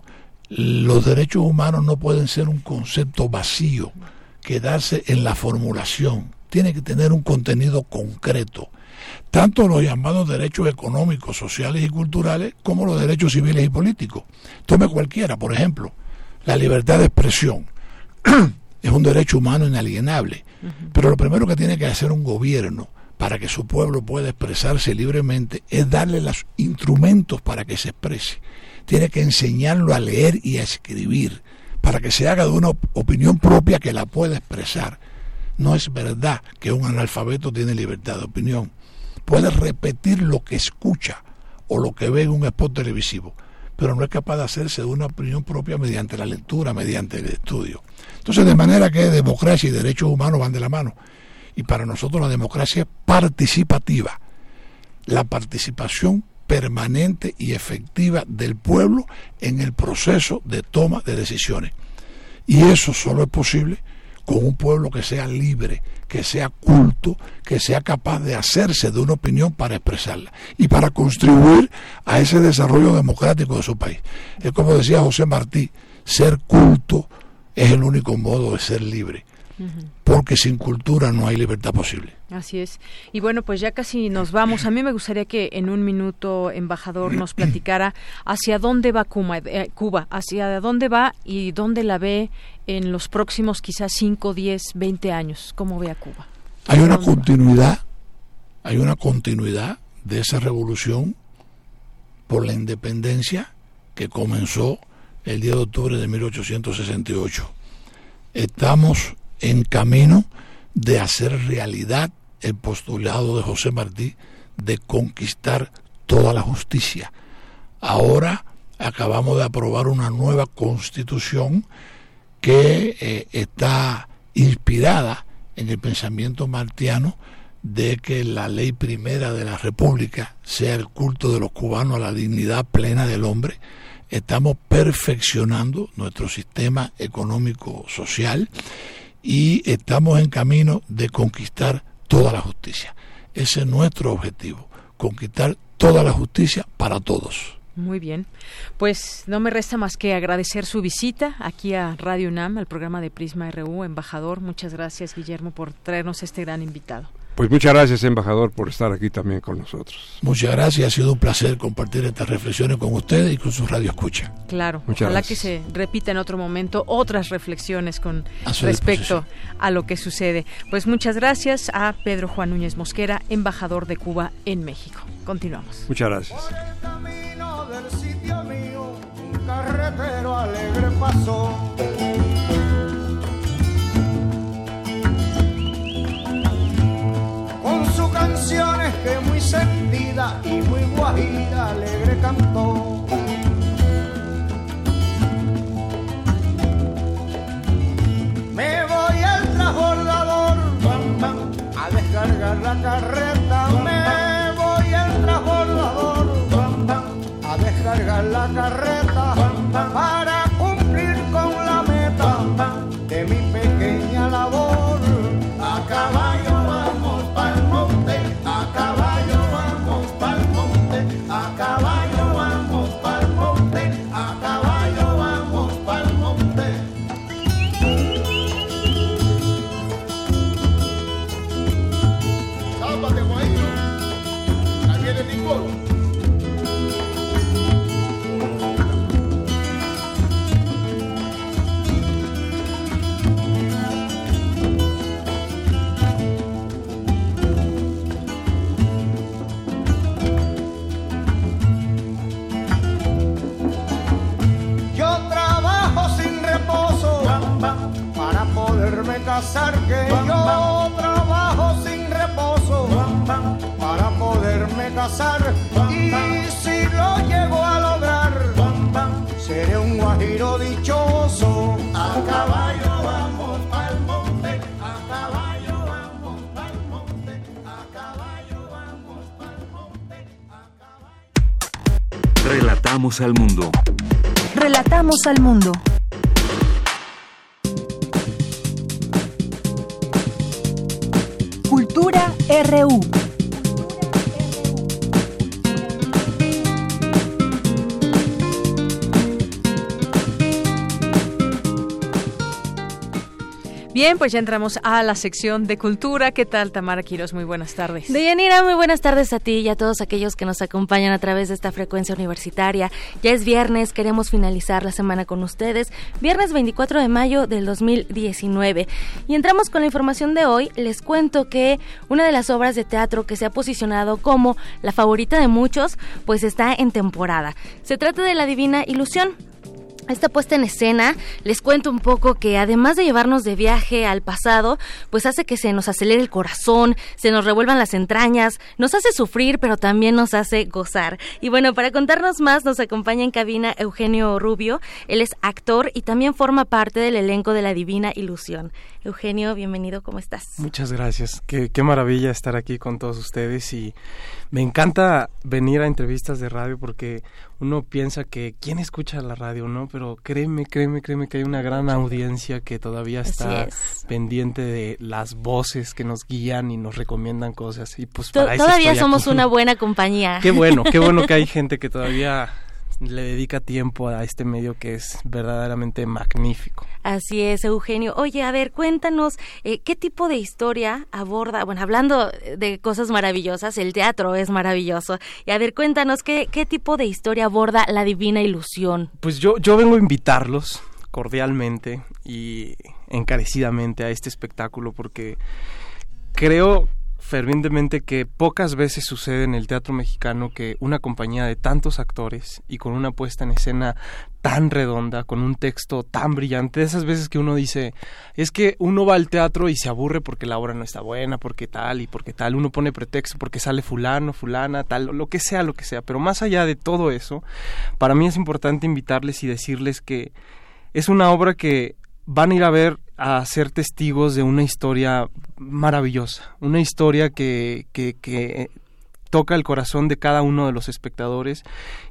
los derechos humanos no pueden ser un concepto vacío, quedarse en la formulación, tiene que tener un contenido concreto. Tanto los llamados derechos económicos, sociales y culturales, como los derechos civiles y políticos. Tome cualquiera, por ejemplo, la libertad de expresión. <clears throat> es un derecho humano inalienable. Pero lo primero que tiene que hacer un gobierno para que su pueblo pueda expresarse libremente es darle los instrumentos para que se exprese tiene que enseñarlo a leer y a escribir para que se haga de una opinión propia que la pueda expresar. No es verdad que un analfabeto tiene libertad de opinión. Puede repetir lo que escucha o lo que ve en un spot televisivo, pero no es capaz de hacerse de una opinión propia mediante la lectura, mediante el estudio. Entonces, de manera que democracia y derechos humanos van de la mano. Y para nosotros la democracia es participativa. La participación permanente y efectiva del pueblo en el proceso de toma de decisiones. Y eso solo es posible con un pueblo que sea libre, que sea culto, que sea capaz de hacerse de una opinión para expresarla y para contribuir a ese desarrollo democrático de su país. Es como decía José Martí, ser culto es el único modo de ser libre porque sin cultura no hay libertad posible. Así es. Y bueno, pues ya casi nos vamos. A mí me gustaría que en un minuto, embajador, nos platicara hacia dónde va eh, Cuba, hacia dónde va y dónde la ve en los próximos quizás 5, 10, 20 años. ¿Cómo ve a Cuba? Hay una continuidad, hay una continuidad de esa revolución por la independencia que comenzó el 10 de octubre de 1868. Estamos en camino de hacer realidad el postulado de José Martí de conquistar toda la justicia. Ahora acabamos de aprobar una nueva constitución que eh, está inspirada en el pensamiento martiano de que la ley primera de la República sea el culto de los cubanos a la dignidad plena del hombre. Estamos perfeccionando nuestro sistema económico social y estamos en camino de conquistar toda la justicia. Ese es nuestro objetivo, conquistar toda la justicia para todos. Muy bien. Pues no me resta más que agradecer su visita aquí a Radio UNAM, al programa de Prisma RU. Embajador, muchas gracias, Guillermo, por traernos este gran invitado. Pues muchas gracias, embajador, por estar aquí también con nosotros. Muchas gracias, ha sido un placer compartir estas reflexiones con ustedes y con su radio escucha. Claro, ojalá que se repita en otro momento otras reflexiones con respecto a lo que sucede. Pues muchas gracias a Pedro Juan Núñez Mosquera, embajador de Cuba en México. Continuamos. Muchas gracias. un carretero alegre pasó que muy sentida y muy guajira alegre cantó. Me voy al transbordador a descargar la carreta. Me voy al transbordador a descargar la carreta que yo trabajo sin reposo para poderme casar. Y si lo llego a lograr seré un guajiro dichoso. A caballo vamos al monte a caballo vamos al monte a caballo vamos al monte a caballo. Relatamos al mundo. Relatamos al mundo RU. Bien, pues ya entramos a la sección de cultura. ¿Qué tal, Tamara Quiros? Muy buenas tardes. Deyanira, muy buenas tardes a ti y a todos aquellos que nos acompañan a través de esta frecuencia universitaria. Ya es viernes, queremos finalizar la semana con ustedes. Viernes 24 de mayo del 2019. Y entramos con la información de hoy. Les cuento que una de las obras de teatro que se ha posicionado como la favorita de muchos, pues está en temporada. Se trata de La Divina Ilusión esta puesta en escena, les cuento un poco que además de llevarnos de viaje al pasado, pues hace que se nos acelere el corazón, se nos revuelvan las entrañas, nos hace sufrir, pero también nos hace gozar. Y bueno, para contarnos más, nos acompaña en cabina Eugenio Rubio. Él es actor y también forma parte del elenco de La Divina Ilusión. Eugenio, bienvenido, ¿cómo estás? Muchas gracias. Qué, qué maravilla estar aquí con todos ustedes y me encanta venir a entrevistas de radio porque uno piensa que quién escucha la radio, ¿no? Pero créeme, créeme, créeme que hay una gran audiencia que todavía está pendiente de las voces que nos guían y nos recomiendan cosas. Y pues todavía somos una <laughs> buena compañía. Qué bueno, qué bueno que hay <laughs> gente que todavía le dedica tiempo a este medio que es verdaderamente magnífico. Así es, Eugenio. Oye, a ver, cuéntanos, eh, ¿qué tipo de historia aborda? Bueno, hablando de cosas maravillosas, el teatro es maravilloso. Y a ver, cuéntanos, ¿qué, qué tipo de historia aborda la divina ilusión? Pues yo, yo vengo a invitarlos cordialmente y encarecidamente a este espectáculo porque creo fervientemente que pocas veces sucede en el teatro mexicano que una compañía de tantos actores y con una puesta en escena tan redonda, con un texto tan brillante, de esas veces que uno dice, es que uno va al teatro y se aburre porque la obra no está buena, porque tal y porque tal, uno pone pretexto porque sale fulano, fulana, tal, lo que sea, lo que sea, pero más allá de todo eso, para mí es importante invitarles y decirles que es una obra que van a ir a ver a ser testigos de una historia maravillosa, una historia que, que, toca el corazón de cada uno de los espectadores.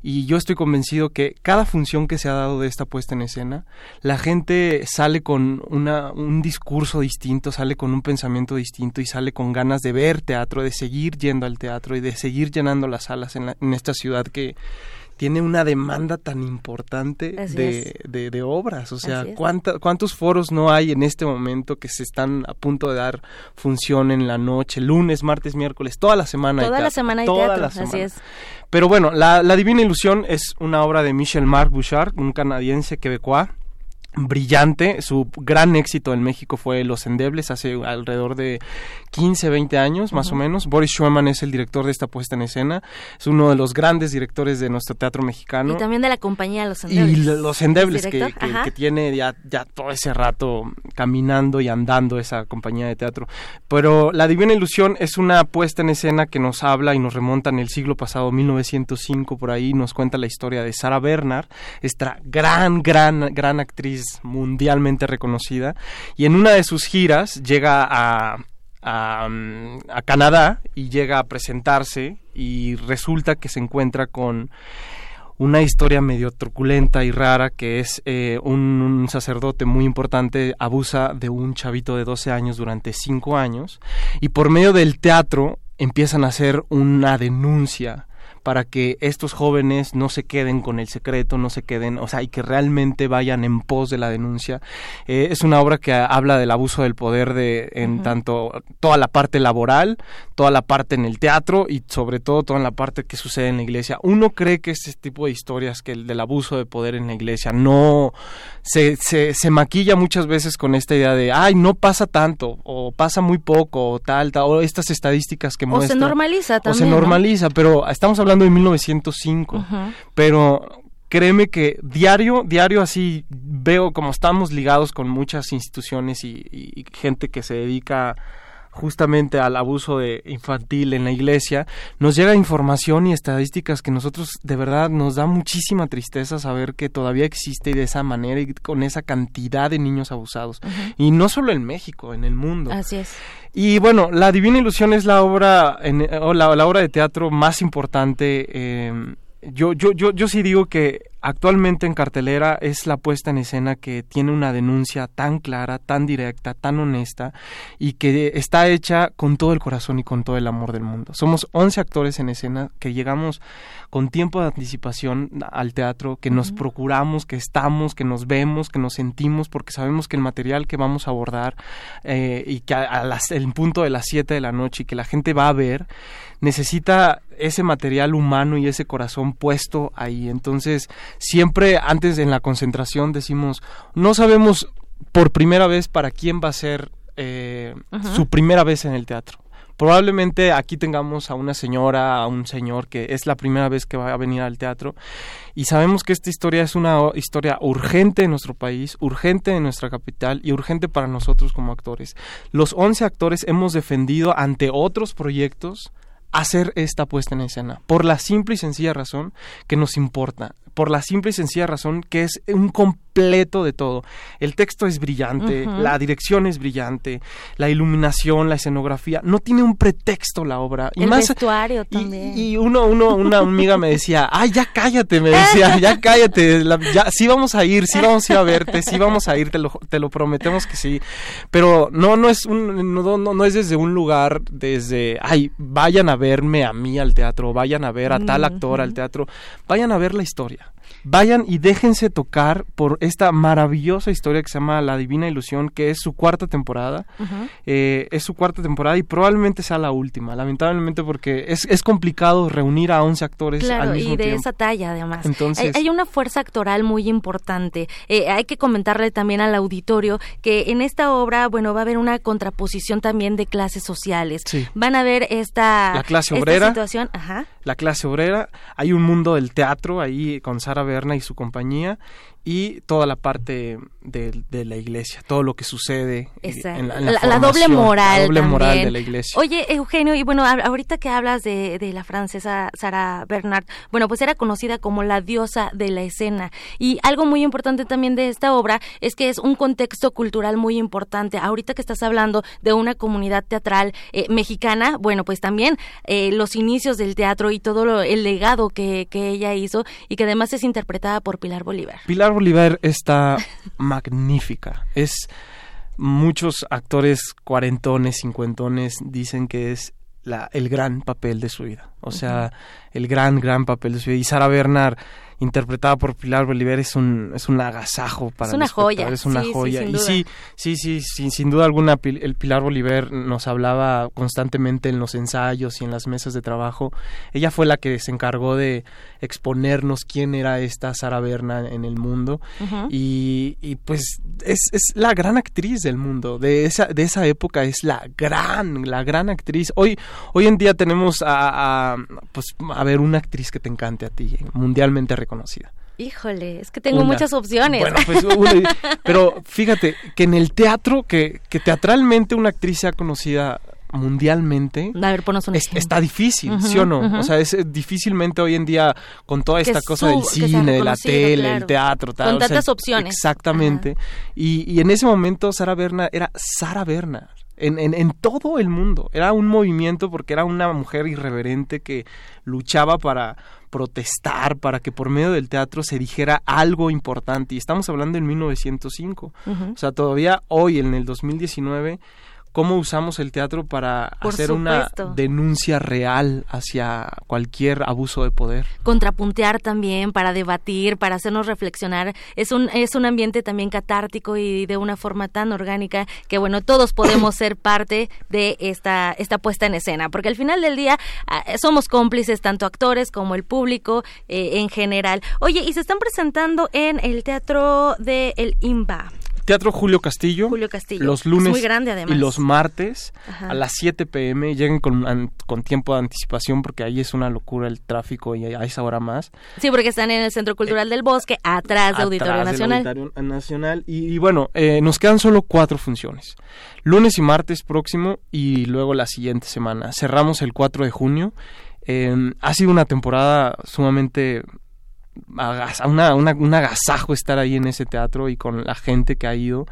Y yo estoy convencido que cada función que se ha dado de esta puesta en escena, la gente sale con una, un discurso distinto, sale con un pensamiento distinto y sale con ganas de ver teatro, de seguir yendo al teatro y de seguir llenando las salas en esta ciudad que, tiene una demanda tan importante de, de, obras. O sea, ¿cuántos foros no hay en este momento que se están a punto de dar función en la noche, lunes, martes, miércoles, toda la semana? Toda la semana hay teatro, así es. Pero bueno, la, la Divina Ilusión es una obra de Michel Marc Bouchard, un canadiense quebecois brillante. Su gran éxito en México fue Los Endebles hace alrededor de 15, 20 años más o menos. Boris Schumann es el director de esta puesta en escena. Es uno de los grandes directores de nuestro teatro mexicano. Y también de la compañía Los Endebles. Y Los Endebles, que, que, tiene ya, ya todo ese rato caminando y andando esa compañía de teatro. Pero La Divina Ilusión es una puesta en escena que nos habla y nos remonta en el siglo pasado, 1905, por ahí nos cuenta la historia de Sara Bernard, esta gran, gran, gran actriz mundialmente reconocida, y en una de sus giras llega a, mm, a, Canadá y llega a presentarse y resulta que se encuentra con una historia medio truculenta y rara que es eh, un, sacerdote muy importante abusa de un chavito de 12 años durante 5 años y por medio del teatro empiezan a hacer una denuncia para que estos jóvenes no se queden con el secreto, no se queden, o sea, y que realmente vayan en pos de la denuncia. Eh, es una obra que habla del abuso del poder de en tanto toda la parte laboral, toda la parte en el teatro y sobre todo toda la parte que sucede en la iglesia. Uno cree que este tipo de historias, que el del abuso de poder en la iglesia, no se, se, se maquilla muchas veces con esta idea de, ay, no pasa tanto, o pasa muy poco, o tal, tal o estas estadísticas que muestran. O se normaliza también. O se normaliza, pero estamos hablando de 1905, pero créeme que diario, diario así veo como estamos ligados con muchas instituciones y, gente que se dedica justamente al abuso de infantil en la iglesia, nos llega información y estadísticas que nosotros de verdad nos da muchísima tristeza saber que todavía existe de esa manera y con esa cantidad de niños abusados. Y no solo en México, en el mundo. Así es. Y bueno, La Divina Ilusión es la obra, en, la, la, obra de teatro más importante. Eh, yo, yo, yo, yo sí digo que actualmente en cartelera es la puesta en escena que tiene una denuncia tan clara, tan directa, tan honesta y que está hecha con todo el corazón y con todo el amor del mundo. Somos 11 actores en escena que llegamos con tiempo de anticipación al teatro, que nos procuramos, que estamos, que nos vemos, que nos sentimos, porque sabemos que el material que vamos a abordar eh, y que a, las, el punto de las 7 de la noche y que la gente va a ver, necesita ese material humano y ese corazón puesto ahí. Entonces, siempre antes en la concentración decimos, no sabemos por primera vez para quién va a ser eh, su primera vez en el teatro. Probablemente aquí tengamos a una señora, a un señor que es la primera vez que va a venir al teatro y sabemos que esta historia es una historia urgente en nuestro país, urgente en nuestra capital y urgente para nosotros como actores. Los 11 actores hemos defendido ante otros proyectos hacer esta puesta en escena, por la simple y sencilla razón que nos importa, por la simple y sencilla razón que es un completo de todo. El texto es brillante, la dirección es brillante, la iluminación, la escenografía, no tiene un pretexto la obra. Y El vestuario también. Y, uno, uno, una amiga me decía, ay, ya cállate, me decía, <laughs> ya cállate, ya, sí vamos a ir, sí vamos a ir a verte, sí <laughs> vamos a ir, te lo, te lo prometemos que sí. Pero no, no es un, no, no, no es desde un lugar, desde, ay, vayan a verme a mí al teatro, vayan a ver a tal actor al teatro, vayan a ver la historia Yeah. Vayan y déjense tocar por esta maravillosa historia que se llama La Divina Ilusión, que es su cuarta temporada. Eh, es su cuarta temporada y probablemente sea la última, lamentablemente porque es, es complicado reunir a 11 actores al mismo y de tiempo. esa talla además. Entonces, hay, una fuerza actoral muy importante. Eh, hay que comentarle también al auditorio que en esta obra, bueno, va a haber una contraposición también de clases sociales. Van a ver esta, la clase obrera, situación. Ajá. La clase obrera, hay un mundo del teatro ahí con Sara Sara Berna y su compañía y toda la parte de, de la iglesia, todo lo que sucede en la, la, doble moral, la doble moral de la iglesia. Oye, Eugenio, y bueno, ahorita que hablas de, de la francesa Sara Bernard, bueno, pues era conocida como la diosa de la escena y algo muy importante también de esta obra es que es un contexto cultural muy importante. Ahorita que estás hablando de una comunidad teatral eh, mexicana, bueno, pues también eh, los inicios del teatro y todo el legado que, que ella hizo y que además es interpretada por Pilar Bolívar. Pilar Bolívar está <laughs> magnífica. Es muchos actores cuarentones, cincuentones dicen que es la, el gran papel de su vida. O sea, el gran, gran papel de su vida. Y Sara Bernard interpretada por Pilar Bolívar es un es un agasajo para es una joya. es una joya. y sí sí sí sin duda alguna el Pilar Bolívar nos hablaba constantemente en los ensayos y en las mesas de trabajo. Ella fue la que se encargó de exponernos quién era esta Sara Berna en el mundo. Y, y, pues es, es la gran actriz del mundo. De esa de esa época es la gran la gran actriz. Hoy hoy en día tenemos a, a pues a ver una actriz que te encante a ti mundialmente reconocida conocida. Híjole, es que tengo muchas opciones. Bueno, pues, <laughs> pero fíjate que en el teatro, que, que teatralmente una actriz sea conocida mundialmente a ver, un está difícil, ¿sí o no? O sea, es difícilmente hoy en día con toda esta cosa del cine, de la tele, el teatro, tal, con tantas opciones. Exactamente. Y, y, en ese momento Sara Berna era Sara Berna. En, en, en, todo el mundo. Era un movimiento porque era una mujer irreverente que luchaba para protestar, para que por medio del teatro se dijera algo importante. Y estamos hablando en 1905. O sea, todavía hoy, en el 2019, cómo usamos el teatro para hacer una denuncia real hacia cualquier abuso de poder. Contrapuntear también, para debatir, para hacernos reflexionar. Es un, es un ambiente también catártico y de una forma tan orgánica que, bueno, todos podemos ser parte de esta, esta puesta en escena, porque al final del día ah, somos cómplices, tanto actores como el público eh, en general. Oye, y se están presentando en el Teatro de El IMBA. Teatro Julio Castillo. Julio Castillo. Los lunes muy grande, además. y los martes a las 7 pm. Lleguen con, con tiempo de anticipación porque ahí es una locura el tráfico y a esa hora más. Sí, porque están en el Centro Cultural del Bosque, atrás de Auditorio Nacional. Auditorio Nacional. Y, bueno, eh, nos quedan solo cuatro funciones. Lunes y martes próximo y luego la siguiente semana. Cerramos el 4 de junio. Eh, ha sido una temporada sumamente una, una, un agasajo estar ahí en ese teatro y con la gente que ha ido.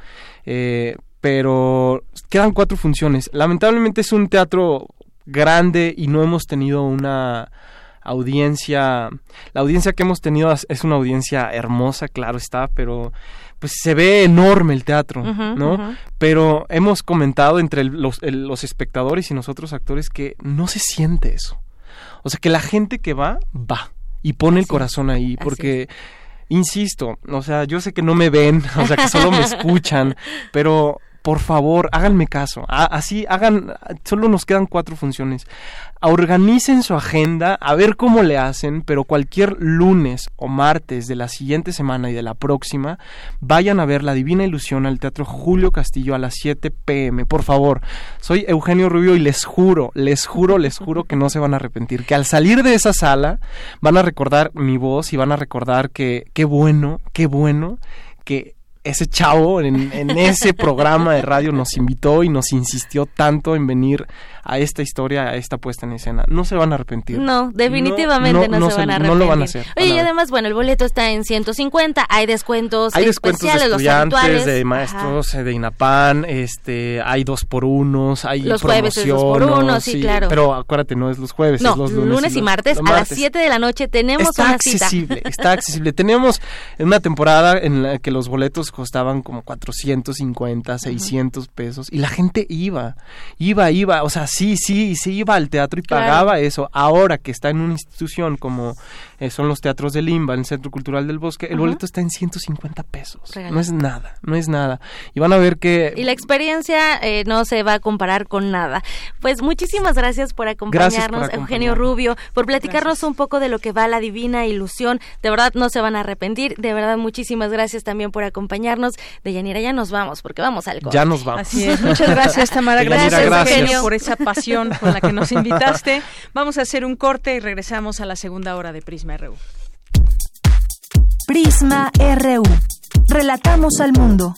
Eh, pero quedan cuatro funciones. Lamentablemente es un teatro grande y no hemos tenido una audiencia. La audiencia que hemos tenido es una audiencia hermosa, claro está, pero pues se ve enorme el teatro, ¿no? Pero hemos comentado entre los, los espectadores y nosotros actores que no se siente eso. O sea, que la gente que va, va y pone el corazón ahí, porque, insisto, o sea, yo sé que no me ven, <laughs> o sea, que solo me escuchan, pero por favor, háganme caso. Así, hagan, solo nos quedan cuatro funciones. Organicen su agenda, a ver cómo le hacen, pero cualquier lunes o martes de la siguiente semana y de la próxima, vayan a ver La Divina Ilusión al Teatro Julio Castillo a las 7 pm. Por favor, soy Eugenio Rubio y les juro, les juro, les juro que no se van a arrepentir. Que al salir de esa sala van a recordar mi voz y van a recordar que qué bueno, qué bueno que ese chavo en, ese programa de radio nos invitó y nos insistió tanto en venir a esta historia, a esta puesta en escena. No se van a arrepentir. No, definitivamente no, se, van a arrepentir. No lo van a hacer. Oye, y además, bueno, el boleto está en 150, hay descuentos Hay descuentos de estudiantes, de maestros, de INAPAN, este, hay dos por unos, hay Los jueves es dos por uno, sí, claro. Pero acuérdate, no es los jueves, es los lunes. y, martes, a las 7 de la noche tenemos está accesible, Está accesible, <laughs> Tenemos una temporada en la que los boletos costaban como 450, 600 pesos y la gente iba, iba, iba, o sea, sí, sí, sí iba al teatro y pagaba eso. Ahora que está en una institución como eh, son los teatros de Limba, en el Centro Cultural del Bosque, el boleto está en 150 pesos. No es nada, no es nada. Y van a ver que... Y la experiencia eh, no se va a comparar con nada. Pues muchísimas gracias por acompañarnos, Eugenio Rubio, por platicarnos un poco de lo que va la divina ilusión. De verdad no se van a arrepentir. De verdad muchísimas gracias también por acompañarnos. De Yanira ya nos vamos porque vamos al Ya nos vamos. Así es. Muchas gracias <laughs> Tamara. Gracias, Eugenio por esa pasión con la que nos invitaste. Vamos a hacer un corte y regresamos a la segunda hora de Prisma RU. Prisma RU. Relatamos al mundo.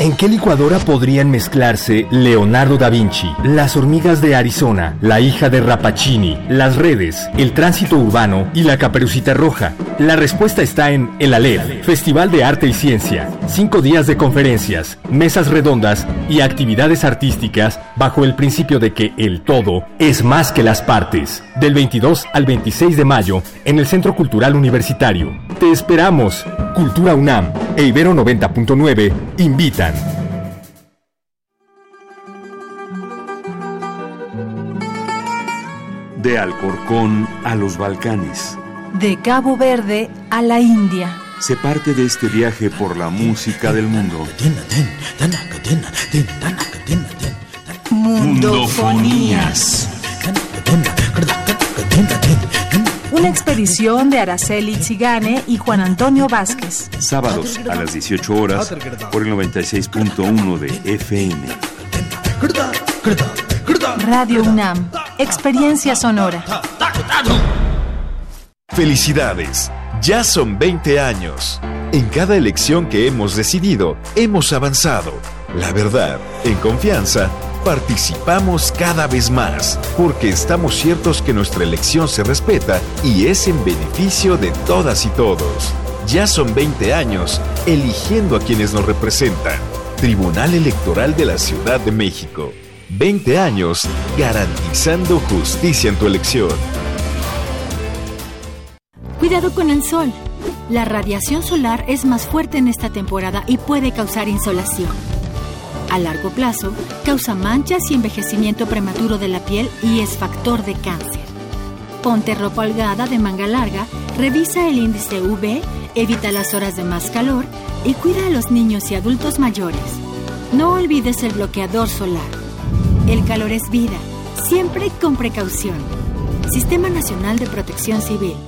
¿En qué licuadora podrían mezclarse Leonardo da Vinci, las hormigas de Arizona, la hija de Rapacini, las redes, el tránsito urbano y la caperucita roja? La respuesta está en El Alef, Festival de Arte y Ciencia. Cinco días de conferencias, mesas redondas y actividades artísticas bajo el principio de que el todo es más que las partes. Del 22 al 26 de mayo en el Centro Cultural Universitario. Te esperamos. Cultura UNAM e Ibero 90.9 De Alcorcón a los Balcanes. De Cabo Verde a la India. Se parte de este viaje por la música del mundo. Mundofonías. Una expedición de Araceli Zigane y Juan Antonio Vázquez. Sábados a las 18 horas por el 96.1 de FM. Radio UNAM. Experiencia sonora. Felicidades. Ya son 20 años. En cada elección que hemos decidido, hemos avanzado. La verdad, en confianza, participamos cada vez más, porque estamos ciertos que nuestra elección se respeta y es en beneficio de todas y todos. Ya son 20 años eligiendo a quienes nos representan. Tribunal Electoral de la Ciudad de México. 20 años garantizando justicia en tu elección. Cuidado con el sol. La radiación solar es más fuerte en esta temporada y puede causar insolación. A largo plazo, causa manchas y envejecimiento prematuro de la piel y es factor de cáncer. Ponte ropa holgada de manga larga, revisa el índice UV, evita las horas de más calor y cuida a los niños y adultos mayores. No olvides el bloqueador solar. El calor es vida, siempre con precaución. Sistema Nacional de Protección Civil.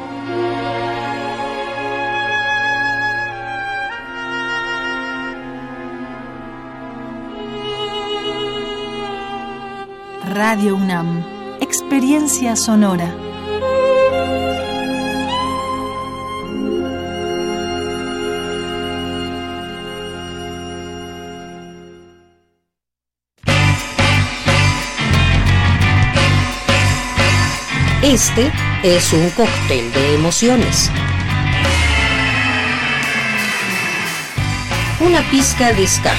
Radio UNAM. Experiencia sonora. Este es un cóctel de emociones. Una pizca de ska,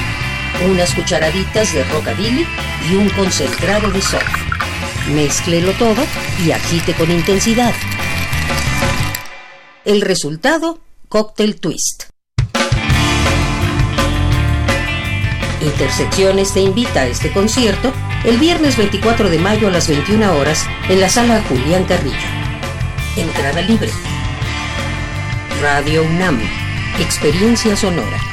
unas cucharaditas de rockabilly y un concentrado de surf. Mézclelo todo y agite con intensidad. El resultado, Cocktail Twist. Intersecciones te invita a este concierto el viernes 24 de mayo a las 21 horas en la sala Julián Carrillo. Entrada libre. Radio UNAM. Experiencia sonora.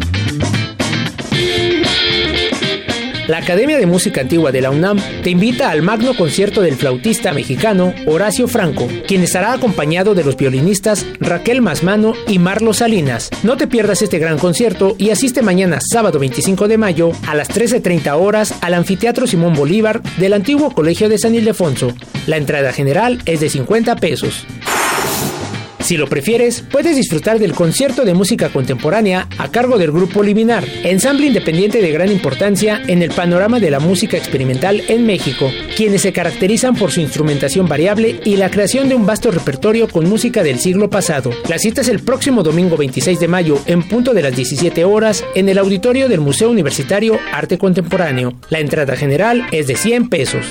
La Academia de Música Antigua de la UNAM te invita al magno concierto del flautista mexicano Horacio Franco, quien estará acompañado de los violinistas Raquel Masmano y Marlos Salinas. No te pierdas este gran concierto y asiste mañana sábado 25 de mayo a las 13.30 horas al Anfiteatro Simón Bolívar del antiguo Colegio de San Ildefonso. La entrada general es de 50 pesos. Si lo prefieres, puedes disfrutar del concierto de música contemporánea a cargo del grupo Liminar, ensamble independiente de gran importancia en el panorama de la música experimental en México, quienes se caracterizan por su instrumentación variable y la creación de un vasto repertorio con música del siglo pasado. La cita es el próximo domingo 26 de mayo en punto de las 17 horas en el auditorio del Museo Universitario Arte Contemporáneo. La entrada general es de 100 pesos.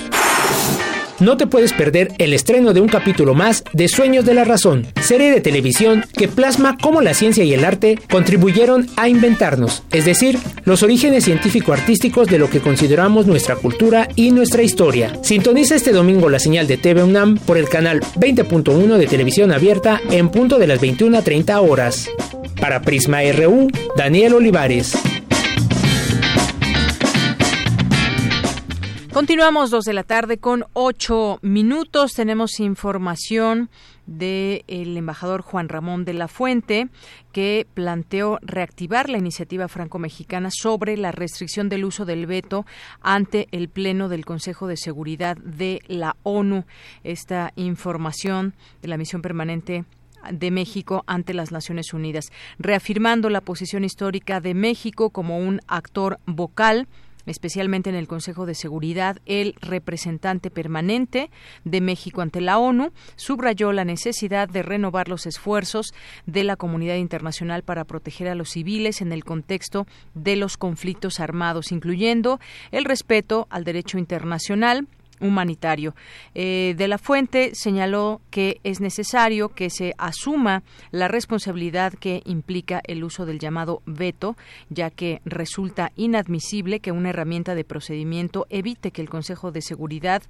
No te puedes perder el estreno de un capítulo más de Sueños de la Razón, serie de televisión que plasma cómo la ciencia y el arte contribuyeron a inventarnos, es decir, los orígenes científico-artísticos de lo que consideramos nuestra cultura y nuestra historia. Sintoniza este domingo la señal de TV UNAM por el canal 20.1 de televisión abierta en punto de las 21.30 horas. Para Prisma RU, Daniel Olivares. Continuamos dos de la tarde con ocho minutos. Tenemos información del embajador Juan Ramón de la Fuente, que planteó reactivar la iniciativa franco-mexicana sobre la restricción del uso del veto ante el Pleno del Consejo de Seguridad de la ONU. Esta información de la misión permanente de México ante las Naciones Unidas, reafirmando la posición histórica de México como un actor vocal especialmente en el Consejo de Seguridad, el representante permanente de México ante la ONU subrayó la necesidad de renovar los esfuerzos de la comunidad internacional para proteger a los civiles en el contexto de los conflictos armados, incluyendo el respeto al derecho internacional, humanitario. Eh, de la Fuente señaló que es necesario que se asuma la responsabilidad que implica el uso del llamado veto, ya que resulta inadmisible que una herramienta de procedimiento evite que el Consejo de Seguridad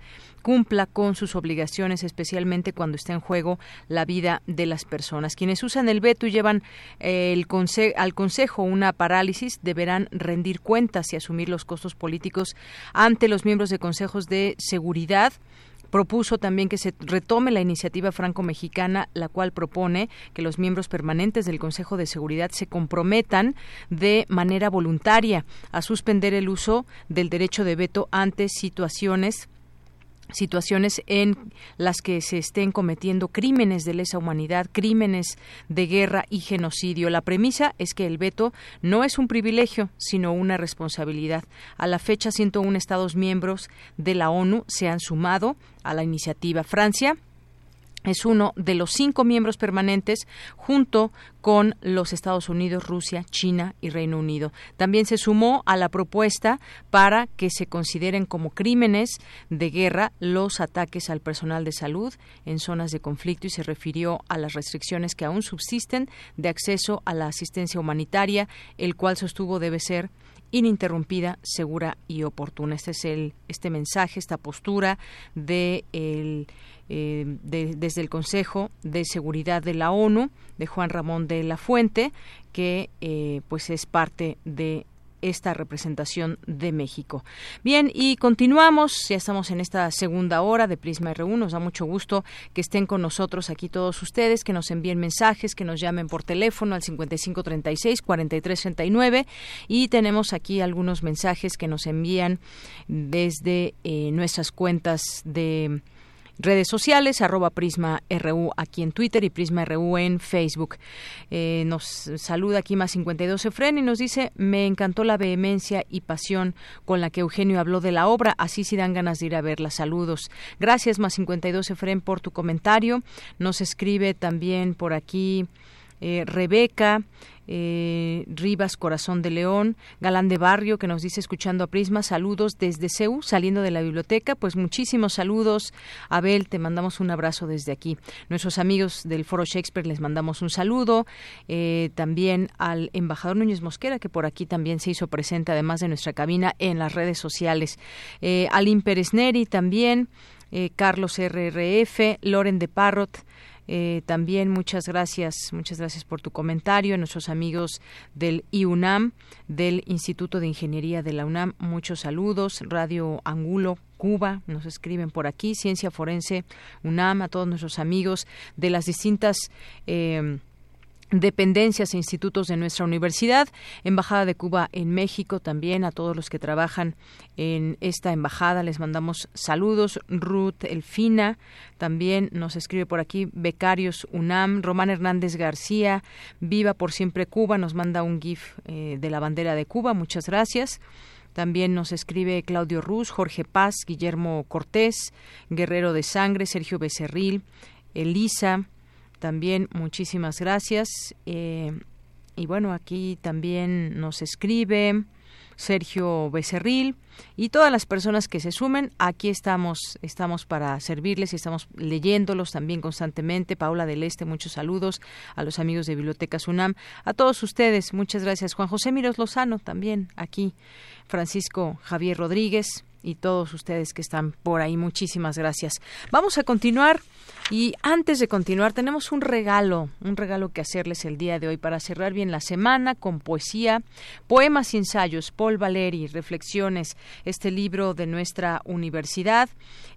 cumpla con sus obligaciones, especialmente cuando está en juego la vida de las personas. Quienes usan el veto y llevan eh, al Consejo una parálisis deberán rendir cuentas y asumir los costos políticos ante los miembros de consejos de seguridad propuso también que se retome la iniciativa franco-mexicana, la cual propone que los miembros permanentes del Consejo de Seguridad se comprometan de manera voluntaria a suspender el uso del derecho de veto ante situaciones situaciones en las que se estén cometiendo crímenes de lesa humanidad, crímenes de guerra y genocidio. La premisa es que el veto no es un privilegio, sino una responsabilidad. A la fecha, 101 Estados miembros de la ONU se han sumado a la iniciativa. Francia es uno de los cinco miembros permanentes junto con los Estados Unidos, Rusia, China y Reino Unido. También se sumó a la propuesta para que se consideren como crímenes de guerra los ataques al personal de salud en zonas de conflicto y se refirió a las restricciones que aún subsisten de acceso a la asistencia humanitaria, el cual sostuvo debe ser ininterrumpida, segura y oportuna. Este es el este mensaje, esta postura de eh, desde el Consejo de Seguridad de la ONU, de Juan Ramón de la Fuente, que eh, pues es parte de esta representación de México. Bien, y continuamos, ya estamos en esta segunda hora de Prisma R1, nos da mucho gusto que estén con nosotros aquí todos ustedes, que nos envíen mensajes, que nos llamen por teléfono al 5536-4339 y tenemos aquí algunos mensajes que nos envían desde eh, nuestras cuentas de redes sociales, arroba Prisma RU aquí en Twitter y Prisma RU en Facebook. Eh, nos saluda aquí más 52 Efren y nos dice, me encantó la vehemencia y pasión con la que Eugenio habló de la obra, así si dan ganas de ir a verla. Saludos. Gracias más 52 Efren por tu comentario. Nos escribe también por aquí eh, Rebeca. Eh, Rivas Corazón de León, Galán de Barrio, que nos dice escuchando a Prisma, saludos desde CEU, saliendo de la biblioteca, pues muchísimos saludos. Abel, te mandamos un abrazo desde aquí. Nuestros amigos del Foro Shakespeare les mandamos un saludo. Eh, también al embajador Núñez Mosquera, que por aquí también se hizo presente, además de nuestra cabina, en las redes sociales. Eh, Alim Pérez Neri también. Eh, Carlos RRF, Loren de Parrot, eh, también muchas gracias, muchas gracias por tu comentario. A nuestros amigos del IUNAM, del Instituto de Ingeniería de la UNAM, muchos saludos. Radio Angulo, Cuba, nos escriben por aquí, Ciencia Forense, UNAM, a todos nuestros amigos de las distintas eh, dependencias e institutos de nuestra universidad, Embajada de Cuba en México también, a todos los que trabajan en esta embajada les mandamos saludos, Ruth Elfina también nos escribe por aquí, Becarios UNAM, Román Hernández García, Viva por siempre Cuba, nos manda un GIF eh, de la bandera de Cuba, muchas gracias. También nos escribe Claudio Ruz, Jorge Paz, Guillermo Cortés, Guerrero de Sangre, Sergio Becerril, Elisa, también muchísimas gracias. Eh, y bueno, aquí también nos escribe Sergio Becerril y todas las personas que se sumen. Aquí estamos, estamos para servirles y estamos leyéndolos también constantemente. Paula del Este, muchos saludos a los amigos de Biblioteca UNAM, a todos ustedes, muchas gracias. Juan José Miros Lozano también aquí, Francisco Javier Rodríguez y todos ustedes que están por ahí, muchísimas gracias. Vamos a continuar y antes de continuar, tenemos un regalo, un regalo que hacerles el día de hoy para cerrar bien la semana con poesía, poemas y ensayos, Paul Valeri, Reflexiones, este libro de nuestra universidad.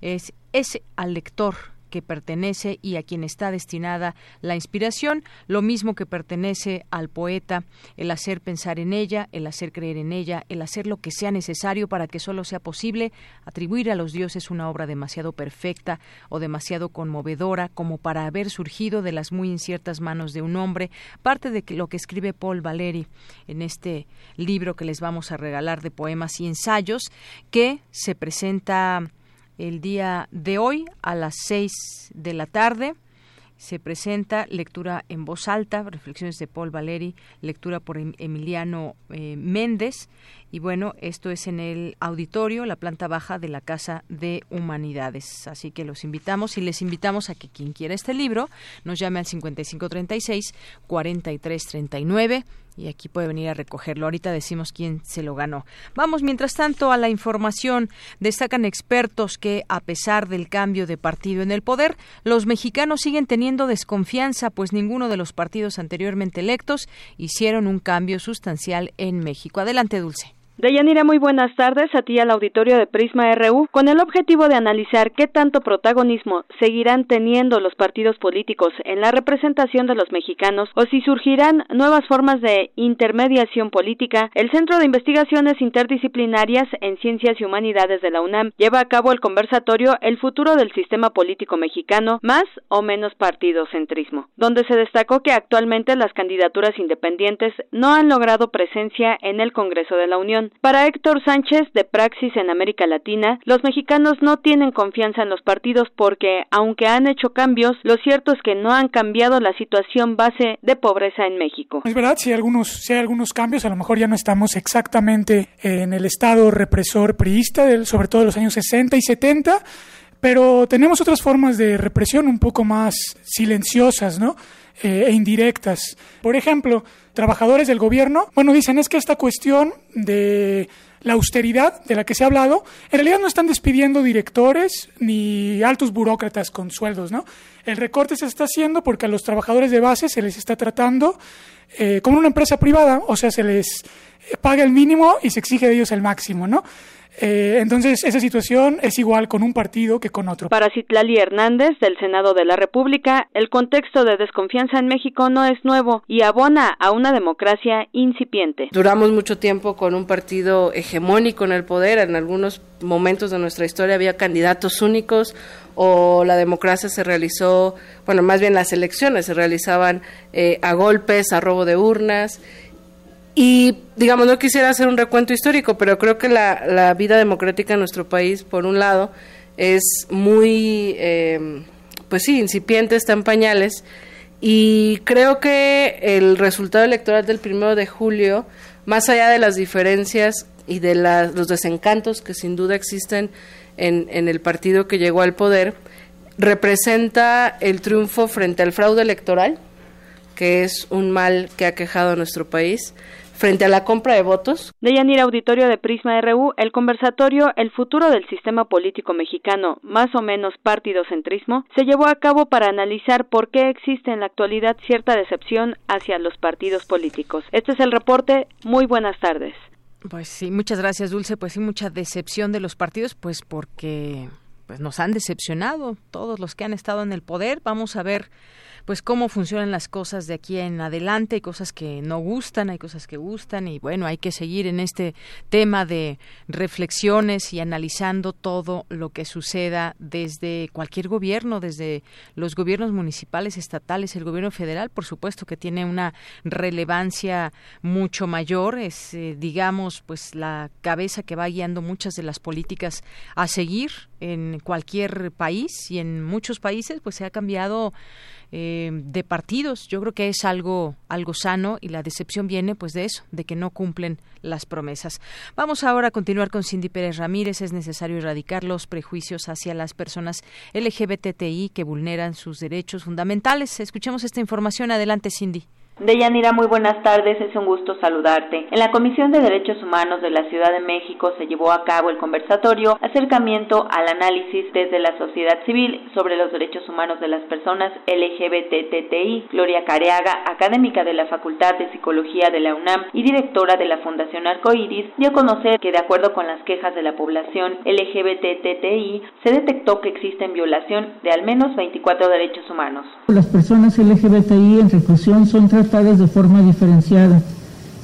Es, es al lector que pertenece y a quien está destinada la inspiración, lo mismo que pertenece al poeta, el hacer pensar en ella, el hacer creer en ella, el hacer lo que sea necesario para que solo sea posible atribuir a los dioses una obra demasiado perfecta o demasiado conmovedora como para haber surgido de las muy inciertas manos de un hombre, parte de lo que escribe Paul Valéry en este libro que les vamos a regalar de poemas y ensayos que se presenta el día de hoy a las seis de la tarde se presenta lectura en voz alta, reflexiones de Paul Valeri, lectura por em-, Emiliano eh, Méndez. Y bueno, esto es en el auditorio, la planta baja de la Casa de Humanidades. Así que los invitamos y les invitamos a que quien quiera este libro nos llame al 5536 4339 y aquí puede venir a recogerlo. Ahorita decimos quién se lo ganó. Vamos, mientras tanto, a la información. Destacan expertos que, a pesar del cambio de partido en el poder, los mexicanos siguen teniendo desconfianza, pues ninguno de los partidos anteriormente electos hicieron un cambio sustancial en México. Adelante, Dulce. Deyanira, muy buenas tardes a ti al auditorio de Prisma RU con el objetivo de analizar qué tanto protagonismo seguirán teniendo los partidos políticos en la representación de los mexicanos o si surgirán nuevas formas de intermediación política. El Centro de Investigaciones Interdisciplinarias en Ciencias y Humanidades de la UNAM lleva a cabo el conversatorio El futuro del sistema político mexicano, más o menos partidocentrismo, donde se destacó que actualmente las candidaturas independientes no han logrado presencia en el Congreso de la Unión para Héctor Sánchez, de Praxis en América Latina, los mexicanos no tienen confianza en los partidos porque, aunque han hecho cambios, lo cierto es que no han cambiado la situación base de pobreza en México. Es verdad, si hay algunos, si hay algunos cambios, a lo mejor ya no estamos exactamente en el estado represor priista, sobre todo de los años 60 y 70, pero tenemos otras formas de represión un poco más silenciosas, ¿no? Eh, e indirectas. Por ejemplo, trabajadores del gobierno, bueno, dicen es que esta cuestión de la austeridad de la que se ha hablado, en realidad no están despidiendo directores ni altos burócratas con sueldos, ¿no? El recorte se está haciendo porque a los trabajadores de base se les está tratando eh, como una empresa privada, o sea, se les paga el mínimo y se exige de ellos el máximo, ¿no? Eh, entonces, esa situación es igual con un partido que con otro. Para Citlali Hernández, del Senado de la República, el contexto de desconfianza en México no es nuevo y abona a una democracia incipiente. Duramos mucho tiempo con un partido hegemónico en el poder. En algunos momentos de nuestra historia había candidatos únicos o la democracia se realizó, bueno, más bien las elecciones se realizaban eh, a golpes, a robo de urnas y, digamos, no quisiera hacer un recuento histórico, pero creo que la, la vida democrática en nuestro país, por un lado, es muy, eh, pues sí, incipiente, está en pañales. Y creo que el resultado electoral del primero de julio, más allá de las diferencias y de los desencantos que sin duda existen en, en el partido que llegó al poder, representa el triunfo frente al fraude electoral, que es un mal que ha quejado a nuestro país, frente a la compra de votos. De Yanira Auditorio de Prisma RU, el conversatorio El futuro del sistema político mexicano, más o menos partidocentrismo, se llevó a cabo para analizar por qué existe en la actualidad cierta decepción hacia los partidos políticos. Este es el reporte. Muy buenas tardes. Pues sí, muchas gracias, Dulce. Pues sí, mucha decepción de los partidos, pues porque pues nos han decepcionado todos los que han estado en el poder. Vamos a ver pues cómo funcionan las cosas de aquí en adelante, hay cosas que no gustan, hay cosas que gustan y bueno, hay que seguir en este tema de reflexiones y analizando todo lo que suceda desde cualquier gobierno, desde los gobiernos municipales, estatales, el gobierno federal, por supuesto que tiene una relevancia mucho mayor, es eh, digamos pues la cabeza que va guiando muchas de las políticas a seguir en cualquier país y en muchos países pues se ha cambiado eh, de partidos. Yo creo que es algo, algo sano y la decepción viene pues de eso, de que no cumplen las promesas. Vamos ahora a continuar con Cindy Pérez Ramírez. Es necesario erradicar los prejuicios hacia las personas LGBTI que vulneran sus derechos fundamentales. Escuchemos esta información. Adelante, Cindy. Deyanira, muy buenas tardes, es un gusto saludarte. En la Comisión de Derechos Humanos de la Ciudad de México se llevó a cabo el conversatorio Acercamiento al análisis desde la sociedad civil sobre los derechos humanos de las personas LGBTTI. Gloria Careaga, académica de la Facultad de Psicología de la UNAM y directora de la Fundación Arcoiris, dio a conocer que de acuerdo con las quejas de la población LGBTTI, se detectó que existen violación de al menos 24 derechos humanos. Las personas LGBTI en reclusión son tratadas de forma diferenciada,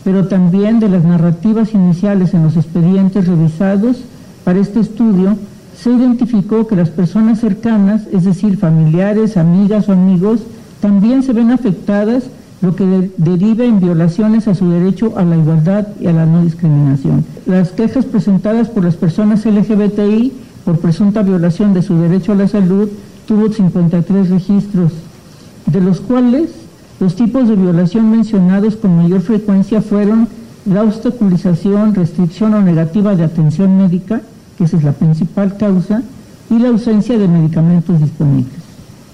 pero también de las narrativas iniciales en los expedientes revisados para este estudio, se identificó que las personas cercanas, es decir, familiares, amigas o amigos, también se ven afectadas, lo que de deriva en violaciones a su derecho a la igualdad y a la no discriminación. Las quejas presentadas por las personas LGBTI por presunta violación de su derecho a la salud tuvo 53 registros, de los cuales los tipos de violación mencionados con mayor frecuencia fueron la obstaculización, restricción o negativa de atención médica, que esa es la principal causa, y la ausencia de medicamentos disponibles.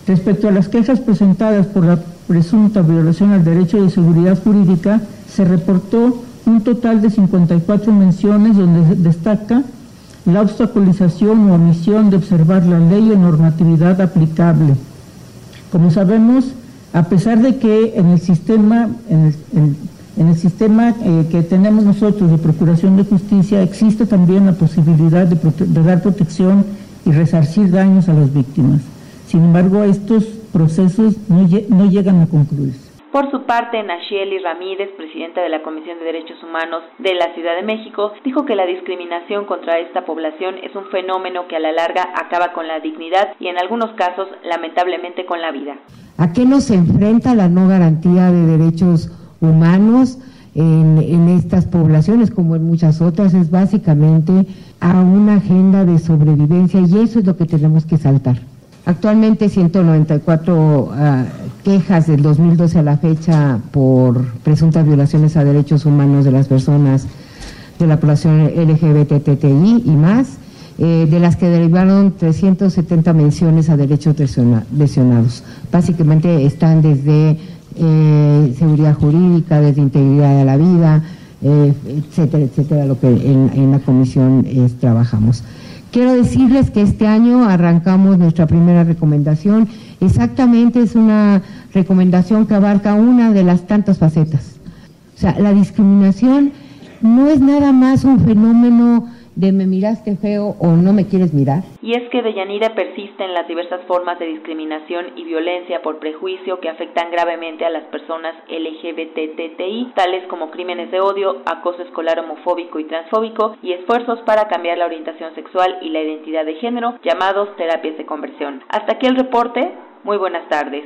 Respecto a las quejas presentadas por la presunta violación al derecho de seguridad jurídica, se reportó un total de 54 menciones donde destaca la obstaculización o omisión de observar la ley o normatividad aplicable. Como sabemos, a pesar de que en el sistema, en el, sistema eh, que tenemos nosotros de Procuración de Justicia existe también la posibilidad de, dar protección y resarcir daños a las víctimas. Sin embargo, estos procesos no, no llegan a concluirse. Por su parte, Nacheli Ramírez, presidenta de la Comisión de Derechos Humanos de la Ciudad de México, dijo que la discriminación contra esta población es un fenómeno que a la larga acaba con la dignidad y en algunos casos, lamentablemente, con la vida. ¿A qué nos enfrenta la no garantía de derechos humanos? En, en, estas poblaciones, como en muchas otras, es básicamente a una agenda de sobrevivencia y eso es lo que tenemos que saltar. Actualmente 194 ah, quejas del 2012 a la fecha por presuntas violaciones a derechos humanos de las personas de la población LGBTTI y más, eh, de las que derivaron 370 menciones a derechos lesionados. Básicamente están desde eh, seguridad jurídica, desde integridad de la vida, eh, etcétera, etcétera, lo que en, en la comisión trabajamos. Quiero decirles que este año arrancamos nuestra primera recomendación. Exactamente es una recomendación que abarca una de las tantas facetas. O sea, la discriminación no es nada más un fenómeno de me miraste feo o no me quieres mirar. Y es que Deyanira persiste en las diversas formas de discriminación y violencia por prejuicio que afectan gravemente a las personas LGBTTI, tales como crímenes de odio, acoso escolar homofóbico y transfóbico y esfuerzos para cambiar la orientación sexual y la identidad de género, llamados terapias de conversión. Hasta aquí el reporte. Muy buenas tardes.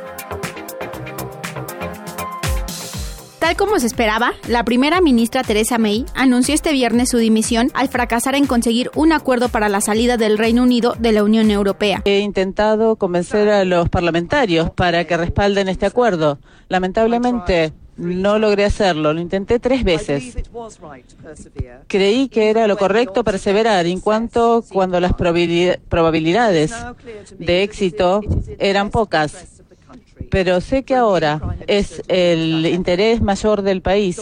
Tal como se esperaba, la primera ministra Theresa May anunció este viernes su dimisión al fracasar en conseguir un acuerdo para la salida del Reino Unido de la Unión Europea. He intentado convencer a los parlamentarios para que respalden este acuerdo. Lamentablemente, no logré hacerlo, lo intenté tres veces. Creí que era lo correcto perseverar, en cuanto cuando las probabilidades de éxito eran pocas pero sé que ahora es el interés mayor del país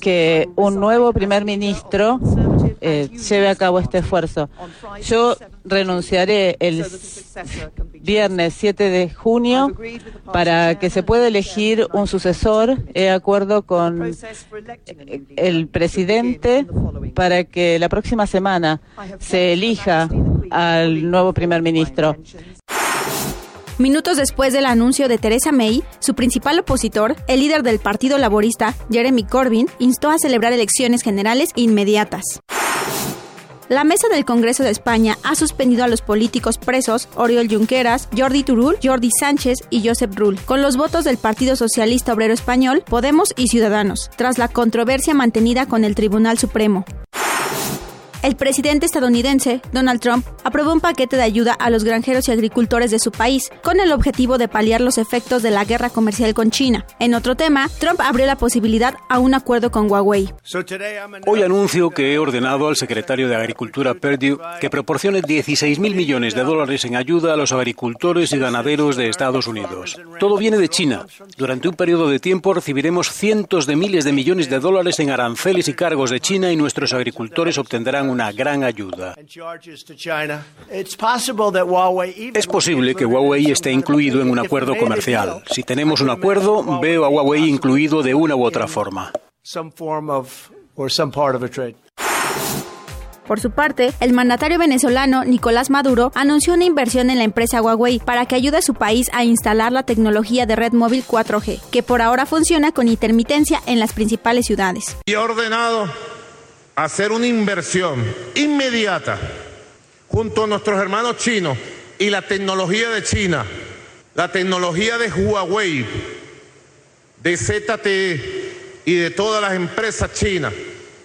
que un nuevo primer ministro eh, lleve a cabo este esfuerzo. Yo renunciaré el viernes 7 de junio para que se pueda elegir un sucesor. He acuerdo con el presidente para que la próxima semana se elija al nuevo primer ministro. Minutos después del anuncio de Theresa May, su principal opositor, el líder del Partido Laborista, Jeremy Corbyn, instó a celebrar elecciones generales inmediatas. La mesa del Congreso de España ha suspendido a los políticos presos Oriol Junqueras, Jordi Turul, Jordi Sánchez y Josep Rull, con los votos del Partido Socialista Obrero Español, Podemos y Ciudadanos, tras la controversia mantenida con el Tribunal Supremo. El presidente estadounidense, Donald Trump, aprobó un paquete de ayuda a los granjeros y agricultores de su país, con el objetivo de paliar los efectos de la guerra comercial con China. En otro tema, Trump abrió la posibilidad a un acuerdo con Huawei. Hoy anuncio que he ordenado al secretario de Agricultura Perdue que proporcione 16 mil millones de dólares en ayuda a los agricultores y ganaderos de Estados Unidos. Todo viene de China. Durante un periodo de tiempo recibiremos cientos de miles de millones de dólares en aranceles y cargos de China y nuestros agricultores obtendrán una gran ayuda. Es posible que Huawei esté incluido en un acuerdo comercial. Si tenemos un acuerdo, veo a Huawei incluido de una u otra forma. Por su parte, el mandatario venezolano Nicolás Maduro anunció una inversión en la empresa Huawei para que ayude a su país a instalar la tecnología de red móvil 4G, que por ahora funciona con intermitencia en las principales ciudades. Y ordenado hacer una inversión inmediata junto a nuestros hermanos chinos y la tecnología de China, la tecnología de Huawei, de ZTE y de todas las empresas chinas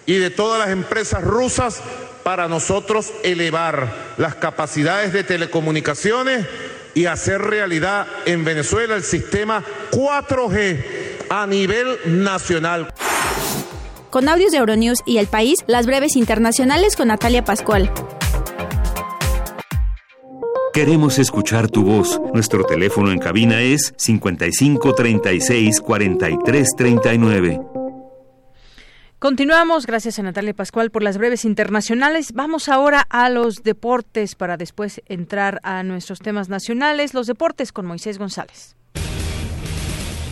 y de todas las empresas rusas para nosotros elevar las capacidades de telecomunicaciones y hacer realidad en Venezuela el sistema 4G a nivel nacional. Con audios de Euronews y El País, las breves internacionales con Natalia Pascual. Queremos escuchar tu voz. Nuestro teléfono en cabina es 55 36 43 39. Continuamos, gracias a Natalia Pascual por las breves internacionales. Vamos ahora a los deportes para después entrar a nuestros temas nacionales. Los deportes con Moisés González.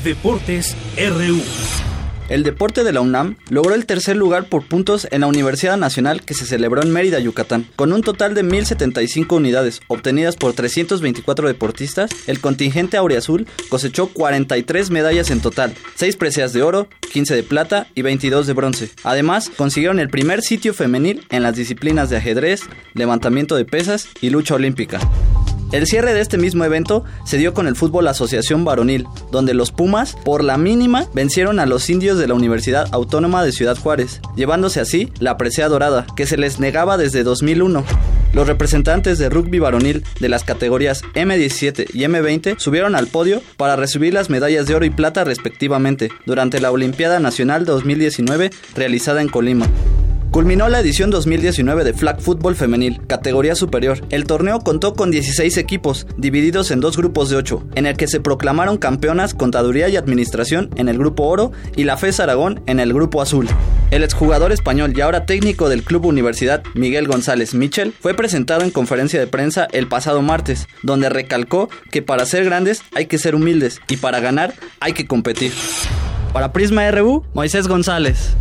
Deportes RU. El deporte de la UNAM logró el tercer lugar por puntos en la Universidad Nacional que se celebró en Mérida, Yucatán. Con un total de 1.075 unidades obtenidas por 324 deportistas, el contingente auriazul cosechó 43 medallas en total, 6 preseas de oro, 15 de plata y 22 de bronce. Además, consiguieron el primer sitio femenil en las disciplinas de ajedrez, levantamiento de pesas y lucha olímpica. El cierre de este mismo evento se dio con el fútbol Asociación Varonil, donde los Pumas, por la mínima, vencieron a los indios de la Universidad Autónoma de Ciudad Juárez, llevándose así la presea dorada, que se les negaba desde 2001. Los representantes de rugby varonil de las categorías M17 y M20 subieron al podio para recibir las medallas de oro y plata respectivamente durante la Olimpiada Nacional 2019 realizada en Colima. Culminó la edición 2019 de Flag Football Femenil, categoría superior. El torneo contó con 16 equipos, divididos en dos grupos de 8, en el que se proclamaron campeonas Contaduría y Administración en el grupo oro y la FES Aragón en el grupo azul. El exjugador español y ahora técnico del Club Universidad, Miguel González Michel, fue presentado en conferencia de prensa el pasado martes, donde recalcó que para ser grandes hay que ser humildes y para ganar hay que competir. Para Prisma RU, Moisés González.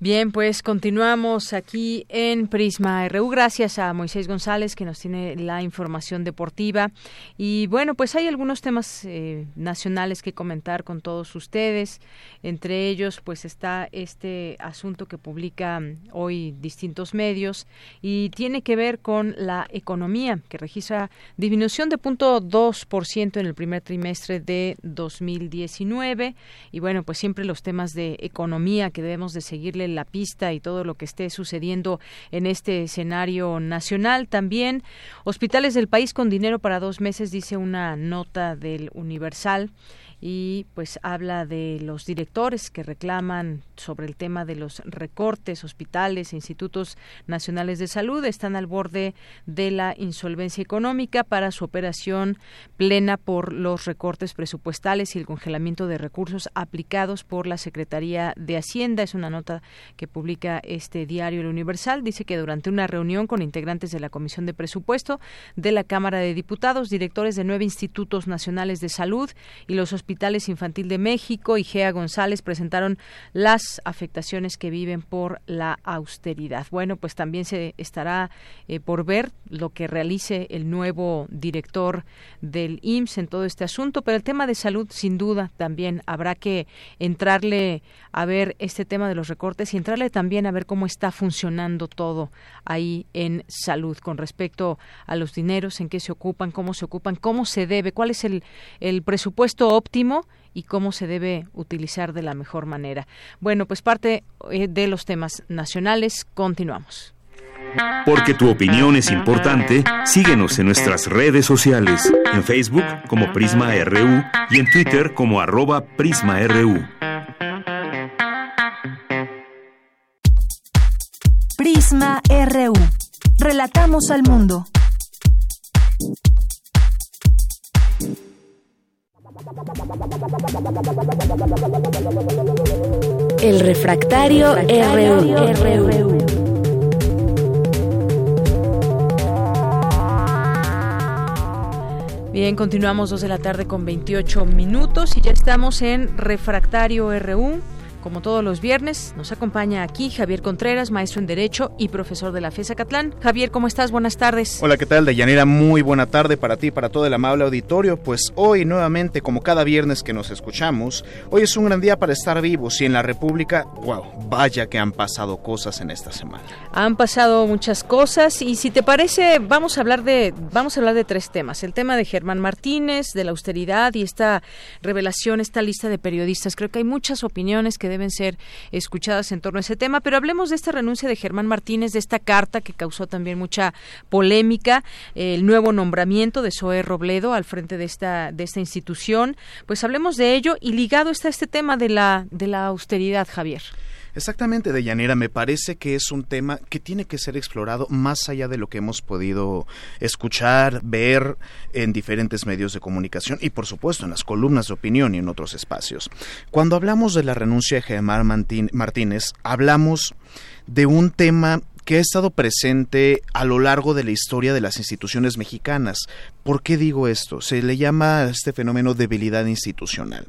Bien, pues continuamos aquí en Prisma RU. Gracias a Moisés González que nos tiene la información deportiva. Y bueno, pues hay algunos temas eh, nacionales que comentar con todos ustedes. Entre ellos, pues está este asunto que publica hoy distintos medios y tiene que ver con la economía, que registra disminución de 0.2% en el primer trimestre de 2019. Y bueno, pues siempre los temas de economía que debemos de seguirle la pista y todo lo que esté sucediendo en este escenario nacional. También hospitales del país con dinero para dos meses, dice una nota del Universal. Y pues habla de los directores que reclaman sobre el tema de los recortes, hospitales e institutos nacionales de salud están al borde de la insolvencia económica para su operación plena por los recortes presupuestales y el congelamiento de recursos aplicados por la Secretaría de Hacienda. Es una nota que publica este diario El Universal. Dice que durante una reunión con integrantes de la Comisión de Presupuesto de la Cámara de Diputados, directores de nueve institutos nacionales de salud y los hospitales infantil de México y Gea González presentaron las afectaciones que viven por la austeridad. Bueno, pues también se estará eh, por ver lo que realice el nuevo director del IMSS en todo este asunto, pero el tema de salud sin duda también habrá que entrarle a ver este tema de los recortes y entrarle también a ver cómo está funcionando todo ahí en salud con respecto a los dineros, en qué se ocupan, cómo se ocupan, cómo se debe, cuál es el presupuesto óptimo y cómo se debe utilizar de la mejor manera. Bueno, pues parte eh, de los temas nacionales, continuamos. Porque tu opinión es importante, síguenos en nuestras redes sociales, en Facebook como Prisma RU y en Twitter como arroba PrismaRU. Prisma RU. Relatamos al mundo. El refractario, RU. Bien, continuamos dos de la tarde con 28 minutos y ya estamos en Refractario RU. Como todos los viernes, nos acompaña aquí Javier Contreras, maestro en Derecho y profesor de la FESA Catlán. Javier, ¿cómo estás? Buenas tardes. Hola, ¿qué tal, Deyanira? Muy buena tarde para ti, para todo el amable auditorio. Pues hoy, nuevamente, como cada viernes que nos escuchamos, hoy es un gran día para estar vivos y en la República, wow, vaya que han pasado cosas en esta semana. Han pasado muchas cosas y si te parece, vamos a hablar de, vamos a hablar de tres temas. El tema de Germán Martínez, de la austeridad y esta revelación, esta lista de periodistas. Creo que hay muchas opiniones que deben ser escuchadas en torno a ese tema. Pero hablemos de esta renuncia de Germán Martínez, de esta carta que causó también mucha polémica, el nuevo nombramiento de Zoe Robledo al frente de esta, de esta institución. Pues hablemos de ello y ligado está este tema de la, de la austeridad, Javier. Exactamente, Deyanira, me parece que es un tema que tiene que ser explorado más allá de lo que hemos podido escuchar, ver en diferentes medios de comunicación y, por supuesto, en las columnas de opinión y en otros espacios. Cuando hablamos de la renuncia de Germán Martínez, hablamos de un tema que ha estado presente a lo largo de la historia de las instituciones mexicanas. ¿Por qué digo esto? Se le llama a este fenómeno debilidad institucional.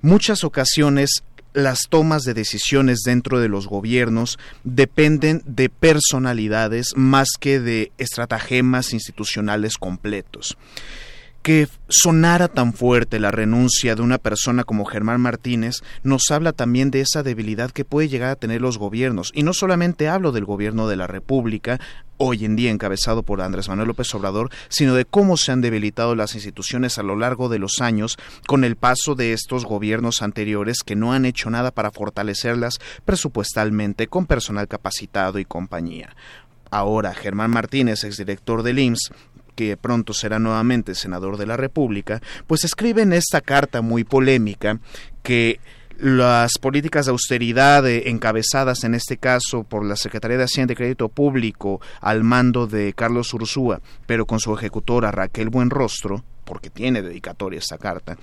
Muchas ocasiones las tomas de decisiones dentro de los gobiernos dependen de personalidades más que de estratagemas institucionales completos que sonara tan fuerte la renuncia de una persona como Germán Martínez nos habla también de esa debilidad que puede llegar a tener los gobiernos. Y no solamente hablo del gobierno de la República, hoy en día encabezado por Andrés Manuel López Obrador, sino de cómo se han debilitado las instituciones a lo largo de los años con el paso de estos gobiernos anteriores que no han hecho nada para fortalecerlas presupuestalmente con personal capacitado y compañía. Ahora, Germán Martínez, exdirector del IMSS, que pronto será nuevamente senador de la República, pues escribe en esta carta muy polémica que las políticas de austeridad eh, encabezadas en este caso por la Secretaría de Hacienda y Crédito Público al mando de Carlos Ursúa, pero con su ejecutora Raquel Buenrostro, porque tiene dedicatoria esta carta,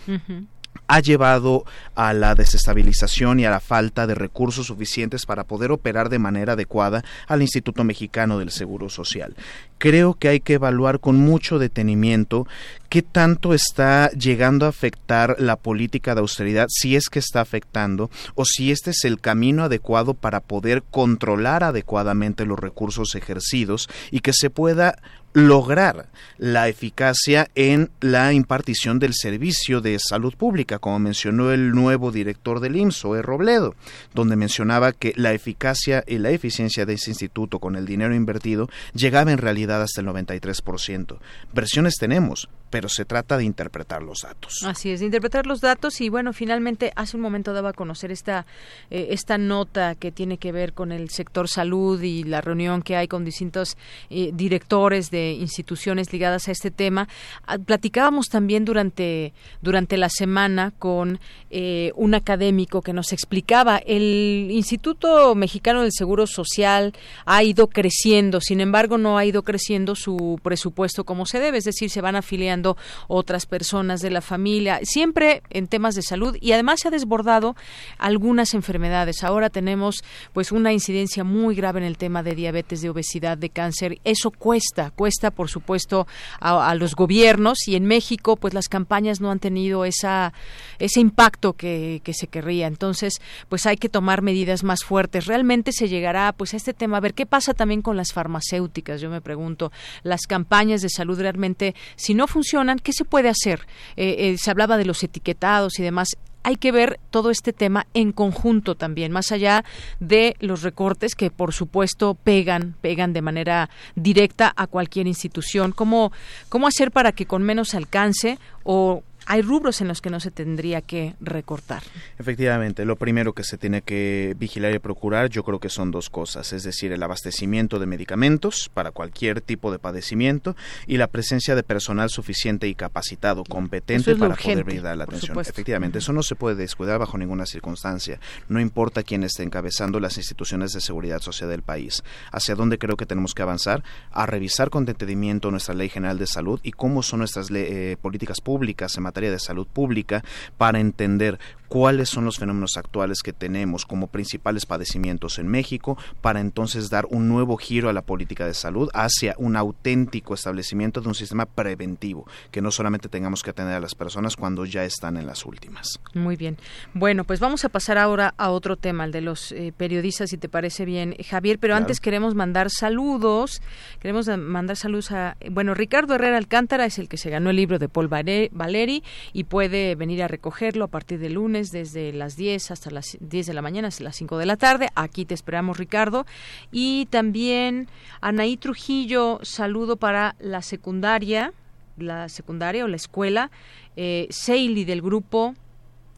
ha llevado a la desestabilización y a la falta de recursos suficientes para poder operar de manera adecuada al Instituto Mexicano del Seguro Social. Creo que hay que evaluar con mucho detenimiento qué tanto está llegando a afectar la política de austeridad, si es que está afectando, o si este es el camino adecuado para poder controlar adecuadamente los recursos ejercidos y que se pueda lograr la eficacia en la impartición del servicio de salud pública, como mencionó el nuevo director del IMSS, E. Robledo, donde mencionaba que la eficacia y la eficiencia de ese instituto con el dinero invertido llegaba en realidad hasta el 93%. Versiones tenemos, pero se trata de interpretar los datos. Así es, de interpretar los datos y bueno, finalmente hace un momento daba a conocer esta, eh, esta nota que tiene que ver con el sector salud y la reunión que hay con distintos eh, directores de instituciones ligadas a este tema. Ah, platicábamos también durante, durante la semana con eh, un académico que nos explicaba el Instituto Mexicano del Seguro Social ha ido creciendo, sin embargo no ha ido creciendo su presupuesto como se debe, es decir, se van afiliando otras personas de la familia, siempre en temas de salud y además se ha desbordado algunas enfermedades. Ahora tenemos pues una incidencia muy grave en el tema de diabetes, de obesidad, de cáncer. Eso cuesta, cuesta por supuesto a, los gobiernos y en México pues las campañas no han tenido esa ese impacto que, que se querría. Entonces pues hay que tomar medidas más fuertes. Realmente se llegará pues a este tema a ver qué pasa también con las farmacéuticas. Yo me pregunto las campañas de salud realmente si no funcionan qué se puede hacer. Eh, eh, se hablaba de los etiquetados y demás hay que ver todo este tema en conjunto también, más allá de los recortes que por supuesto pegan, pegan de manera directa a cualquier institución. ¿Cómo, cómo hacer para que con menos alcance o hay rubros en los que no se tendría que recortar. Efectivamente, lo primero que se tiene que vigilar y procurar yo creo que son dos cosas, es decir, el abastecimiento de medicamentos para cualquier tipo de padecimiento y la presencia de personal suficiente y capacitado, competente para poder brindar la atención. Efectivamente, eso no se puede descuidar bajo ninguna circunstancia, no importa quién esté encabezando las instituciones de seguridad social del país. Hacia dónde creo que tenemos que avanzar a revisar con detenimiento nuestra Ley General de Salud y cómo son nuestras eh, políticas públicas en materia de salud pública para entender cuáles son los fenómenos actuales que tenemos como principales padecimientos en México, para entonces dar un nuevo giro a la política de salud hacia un auténtico establecimiento de un sistema preventivo, que no solamente tengamos que atender a las personas cuando ya están en las últimas. Muy bien. Bueno, pues vamos a pasar ahora a otro tema, el de los eh, periodistas, si te parece bien, Javier, pero antes queremos mandar saludos, queremos mandar saludos a, bueno, Ricardo Herrera Alcántara es el que se ganó el libro de Paul Valeri y puede venir a recogerlo a partir del lunes desde las 10 hasta las 10 de la mañana, hasta las 5 de la tarde. Aquí te esperamos, Ricardo. Y también Anaí Trujillo, saludo para la secundaria, la secundaria o la escuela, eh, Seili del grupo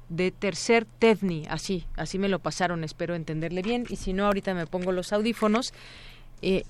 de tercer TEVNI, así, así me lo pasaron, espero entenderle bien, y si no, ahorita me pongo los audífonos. Eh,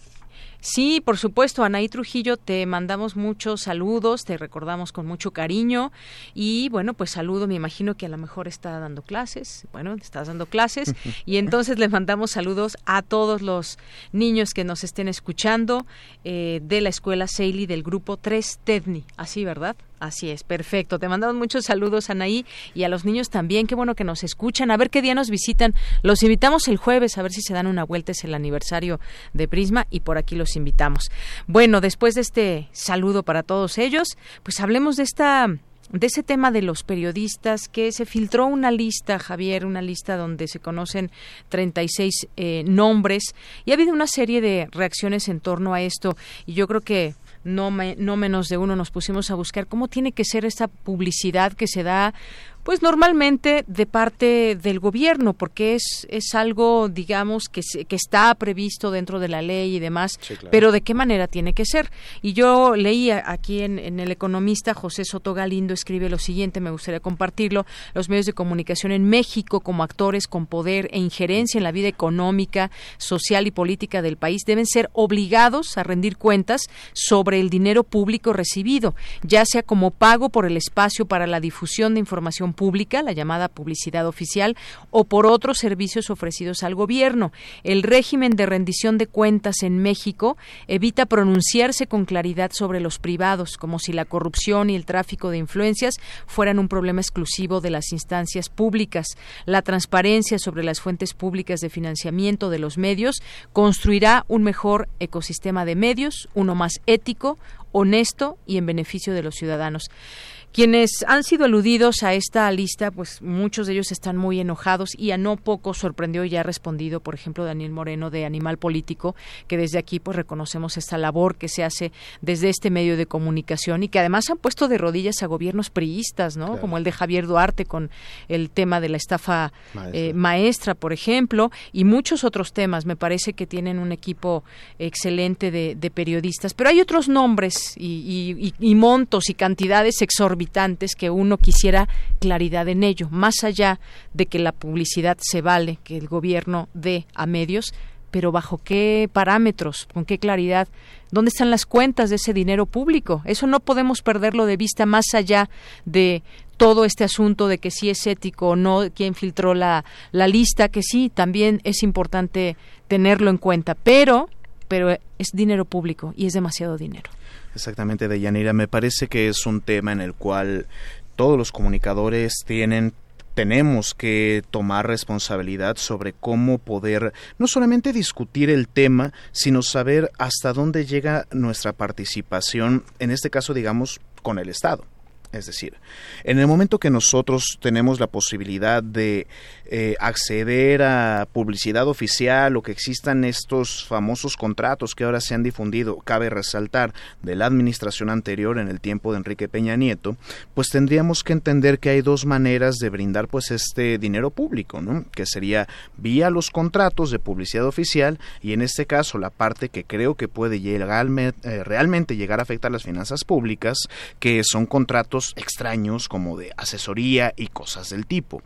Sí, por supuesto, Anaí Trujillo, te mandamos muchos saludos, te recordamos con mucho cariño. Y bueno, pues saludo, me imagino que a lo mejor está dando clases, bueno, estás dando clases. <laughs> Y entonces le mandamos saludos a todos los niños que nos estén escuchando eh, de la escuela Seili del grupo 3 TEDNI, así, ¿verdad? Así es, perfecto. Te mandamos muchos saludos, Anaí, y a los niños también. Qué bueno que nos escuchan. A ver qué día nos visitan. Los invitamos el jueves a ver si se dan una vuelta. Es el aniversario de Prisma y por aquí los invitamos. Bueno, después de este saludo para todos ellos, pues hablemos de esta de ese tema de los periodistas que se filtró una lista, Javier, una lista donde se conocen 36 eh, nombres y ha habido una serie de reacciones en torno a esto y yo creo que no, no menos de uno nos pusimos a buscar cómo tiene que ser esta publicidad que se da pues normalmente de parte del gobierno, porque es, es algo, digamos, que, que está previsto dentro de la ley y demás, pero de qué manera tiene que ser. Y yo leía aquí en, en, El Economista, José Soto Galindo escribe lo siguiente, me gustaría compartirlo, los medios de comunicación en México como actores con poder e injerencia en la vida económica, social y política del país deben ser obligados a rendir cuentas sobre el dinero público recibido, ya sea como pago por el espacio para la difusión de información pública, la llamada publicidad oficial, o por otros servicios ofrecidos al gobierno. El régimen de rendición de cuentas en México evita pronunciarse con claridad sobre los privados, como si la corrupción y el tráfico de influencias fueran un problema exclusivo de las instancias públicas. La transparencia sobre las fuentes públicas de financiamiento de los medios construirá un mejor ecosistema de medios, uno más ético, honesto y en beneficio de los ciudadanos. Quienes han sido aludidos a esta lista, pues muchos de ellos están muy enojados y a no poco sorprendió y ha respondido, por ejemplo, Daniel Moreno de Animal Político, que desde aquí pues reconocemos esta labor que se hace desde este medio de comunicación y que además han puesto de rodillas a gobiernos priistas, ¿no? Como el de Javier Duarte con el tema de la estafa eh, maestra, por ejemplo, y muchos otros temas. Me parece que tienen un equipo excelente de, periodistas, pero hay otros nombres y, y montos y cantidades exorbitantes que uno quisiera claridad en ello, más allá de que la publicidad se vale, que el gobierno dé a medios, pero bajo qué parámetros, con qué claridad, dónde están las cuentas de ese dinero público. Eso no podemos perderlo de vista más allá de todo este asunto de que si es ético o no, quién filtró la, la lista, que sí, también es importante tenerlo en cuenta, pero, pero es dinero público y es demasiado dinero. Exactamente, Deyanira. Me parece que es un tema en el cual todos los comunicadores tienen tenemos que tomar responsabilidad sobre cómo poder no solamente discutir el tema, sino saber hasta dónde llega nuestra participación, en este caso, digamos, con el Estado. Es decir, en el momento que nosotros tenemos la posibilidad de eh, acceder a publicidad oficial o que existan estos famosos contratos que ahora se han difundido, cabe resaltar, de la administración anterior en el tiempo de Enrique Peña Nieto, pues tendríamos que entender que hay dos maneras de brindar pues este dinero público, ¿no? Que sería vía los contratos de publicidad oficial y en este caso la parte que creo que puede llegar, eh, realmente llegar a afectar las finanzas públicas, que son contratos extraños como de asesoría y cosas del tipo.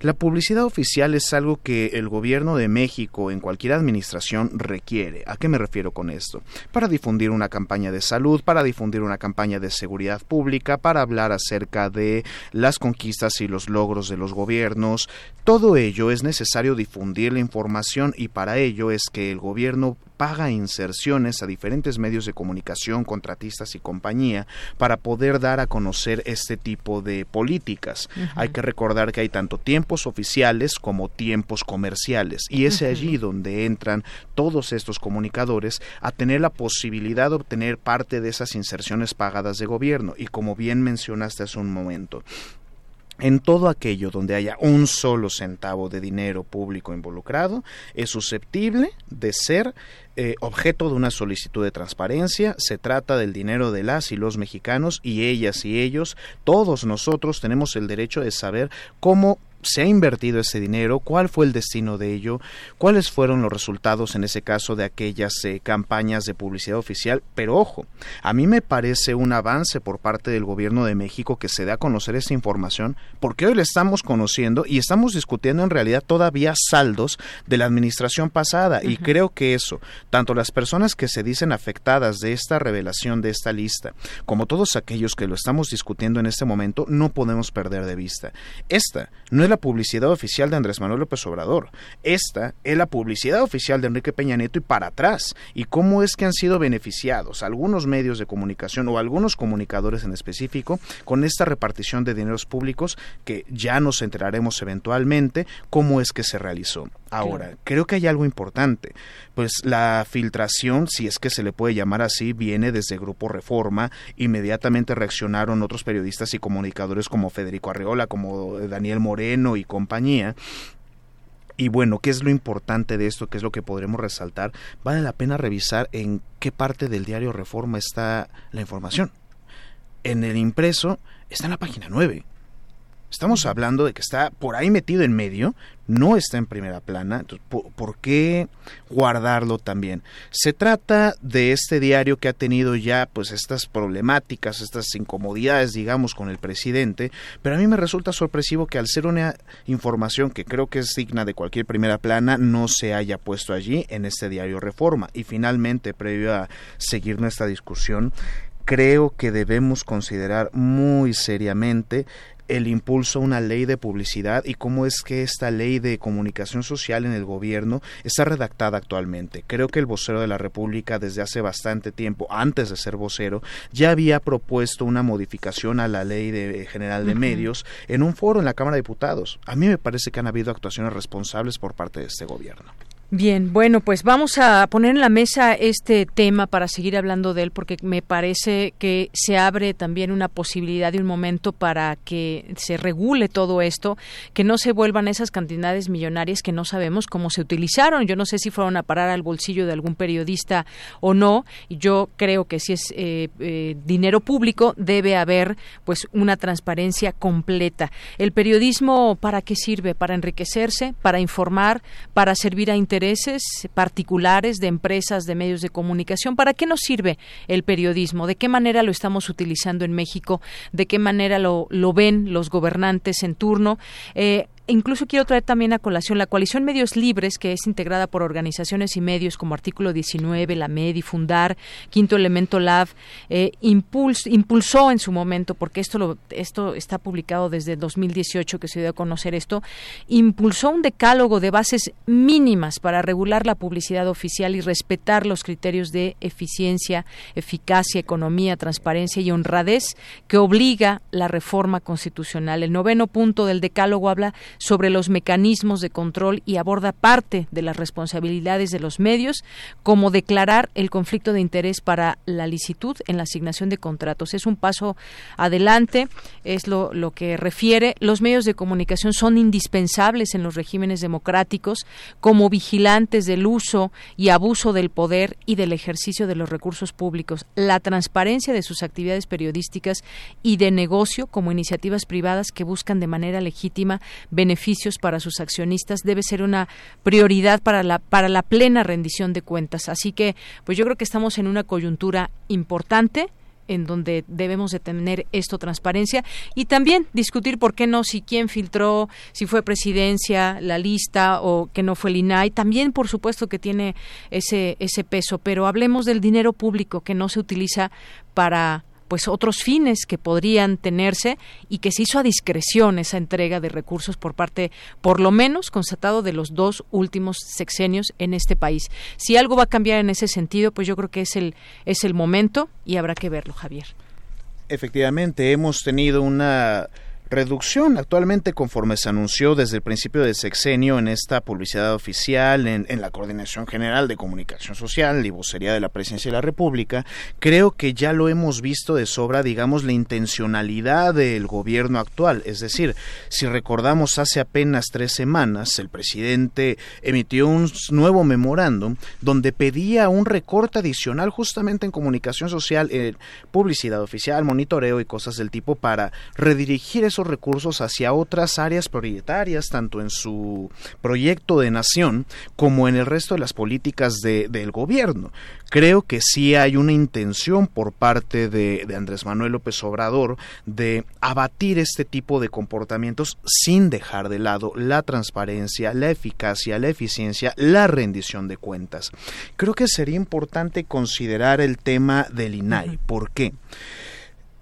La publicidad oficial es algo que el gobierno de México en cualquier administración requiere. ¿A qué me refiero con esto? Para difundir una campaña de salud, para difundir una campaña de seguridad pública, para hablar acerca de las conquistas y los logros de los gobiernos. Todo ello es necesario difundir la información y para ello es que el gobierno paga inserciones a diferentes medios de comunicación, contratistas y compañía para poder dar a conocer este tipo de políticas. Hay que recordar que hay tanto tiempos oficiales como tiempos comerciales y es allí donde entran todos estos comunicadores a tener la posibilidad de obtener parte de esas inserciones pagadas de gobierno. Y como bien mencionaste hace un momento, en todo aquello donde haya un solo centavo de dinero público involucrado, es susceptible de ser eh, objeto de una solicitud de transparencia. Se trata del dinero de las y los mexicanos y ellas y ellos, todos nosotros tenemos el derecho de saber cómo se ha invertido ese dinero, cuál fue el destino de ello, cuáles fueron los resultados en ese caso de aquellas eh, campañas de publicidad oficial. Pero ojo, a mí me parece un avance por parte del gobierno de México que se dé a conocer esta información, porque hoy la estamos conociendo y estamos discutiendo en realidad todavía saldos de la administración pasada. Y creo que eso, tanto las personas que se dicen afectadas de esta revelación de esta lista, como todos aquellos que lo estamos discutiendo en este momento, no podemos perder de vista. Esta no es la publicidad oficial de Andrés Manuel López Obrador. Esta es la publicidad oficial de Enrique Peña Nieto y para atrás. ¿Y cómo es que han sido beneficiados algunos medios de comunicación o algunos comunicadores en específico con esta repartición de dineros públicos que ya nos enteraremos eventualmente cómo es que se realizó? Ahora, creo que hay algo importante, pues la filtración, si es que se le puede llamar así, viene desde Grupo Reforma, inmediatamente reaccionaron otros periodistas y comunicadores como Federico Arreola, como Daniel Moreno y compañía, y bueno, ¿qué es lo importante de esto? ¿Qué es lo que podremos resaltar? Vale la pena revisar en qué parte del diario Reforma está la información. En el impreso está en la página 9. Estamos hablando de que está por ahí metido en medio, no está en primera plana, entonces, ¿por, qué guardarlo también? Se trata de este diario que ha tenido ya pues estas problemáticas, estas incomodidades, digamos, con el presidente, pero a mí me resulta sorpresivo que al ser una información que creo que es digna de cualquier primera plana, no se haya puesto allí en este diario Reforma. Y finalmente, previo a seguir nuestra discusión, creo que debemos considerar muy seriamente el impulso a una ley de publicidad y cómo es que esta ley de comunicación social en el gobierno está redactada actualmente. Creo que el vocero de la República desde hace bastante tiempo, antes de ser vocero, ya había propuesto una modificación a la ley de, general de medios en un foro en la Cámara de Diputados. A mí me parece que han habido actuaciones responsables por parte de este gobierno. Bien, bueno, pues vamos a poner en la mesa este tema para seguir hablando de él porque me parece que se abre también una posibilidad de un momento para que se regule todo esto, que no se vuelvan esas cantidades millonarias que no sabemos cómo se utilizaron. Yo no sé si fueron a parar al bolsillo de algún periodista o no. Yo creo que si es eh, eh, dinero público debe haber pues una transparencia completa. El periodismo para qué sirve? Para enriquecerse, para informar, para servir a intereses particulares de empresas, de medios de comunicación. ¿Para qué nos sirve el periodismo? ¿De qué manera lo estamos utilizando en México? ¿De qué manera lo, ven los gobernantes en turno? Eh, incluso quiero traer también a colación la coalición Medios Libres, que es integrada por organizaciones y medios como Artículo 19, la MEDI, Fundar, Quinto Elemento Lab, eh, impulsó en su momento, porque esto, lo, esto está publicado desde 2018 que se dio a conocer esto, impulsó un decálogo de bases mínimas para regular la publicidad oficial y respetar los criterios de eficiencia, eficacia, economía, transparencia y honradez que obliga la reforma constitucional. El noveno punto del decálogo habla sobre los mecanismos de control y aborda parte de las responsabilidades de los medios, como declarar el conflicto de interés para la licitud en la asignación de contratos. Es un paso adelante, es lo, lo que refiere. Los medios de comunicación son indispensables en los regímenes democráticos como vigilantes del uso y abuso del poder y del ejercicio de los recursos públicos. La transparencia de sus actividades periodísticas y de negocio como iniciativas privadas que buscan de manera legítima beneficios para sus accionistas debe ser una prioridad para la para la plena rendición de cuentas. Así que, pues yo creo que estamos en una coyuntura importante en donde debemos de tener esto transparencia y también discutir por qué no si quién filtró, si fue presidencia, la lista o que no fue el INAI, también por supuesto que tiene ese ese peso, pero hablemos del dinero público que no se utiliza para pues otros fines que podrían tenerse y que se hizo a discreción esa entrega de recursos por parte, por lo menos constatado, de los dos últimos sexenios en este país. Si algo va a cambiar en ese sentido, pues yo creo que es el, es el momento y habrá que verlo, Javier. Efectivamente, hemos tenido una reducción actualmente conforme se anunció desde el principio del sexenio en esta publicidad oficial, en, la Coordinación General de Comunicación Social y Vocería de la Presidencia de la República, creo que ya lo hemos visto de sobra, digamos, la intencionalidad del gobierno actual. Es decir, si recordamos hace apenas tres semanas, el presidente emitió un nuevo memorándum donde pedía un recorte adicional justamente en comunicación social, en publicidad oficial, monitoreo y cosas del tipo para redirigir recursos hacia otras áreas prioritarias, tanto en su proyecto de nación como en el resto de las políticas de, del gobierno. Creo que sí hay una intención por parte de, de Andrés Manuel López Obrador de abatir este tipo de comportamientos sin dejar de lado la transparencia, la eficacia, la eficiencia, la rendición de cuentas. Creo que sería importante considerar el tema del INAI. ¿Por qué?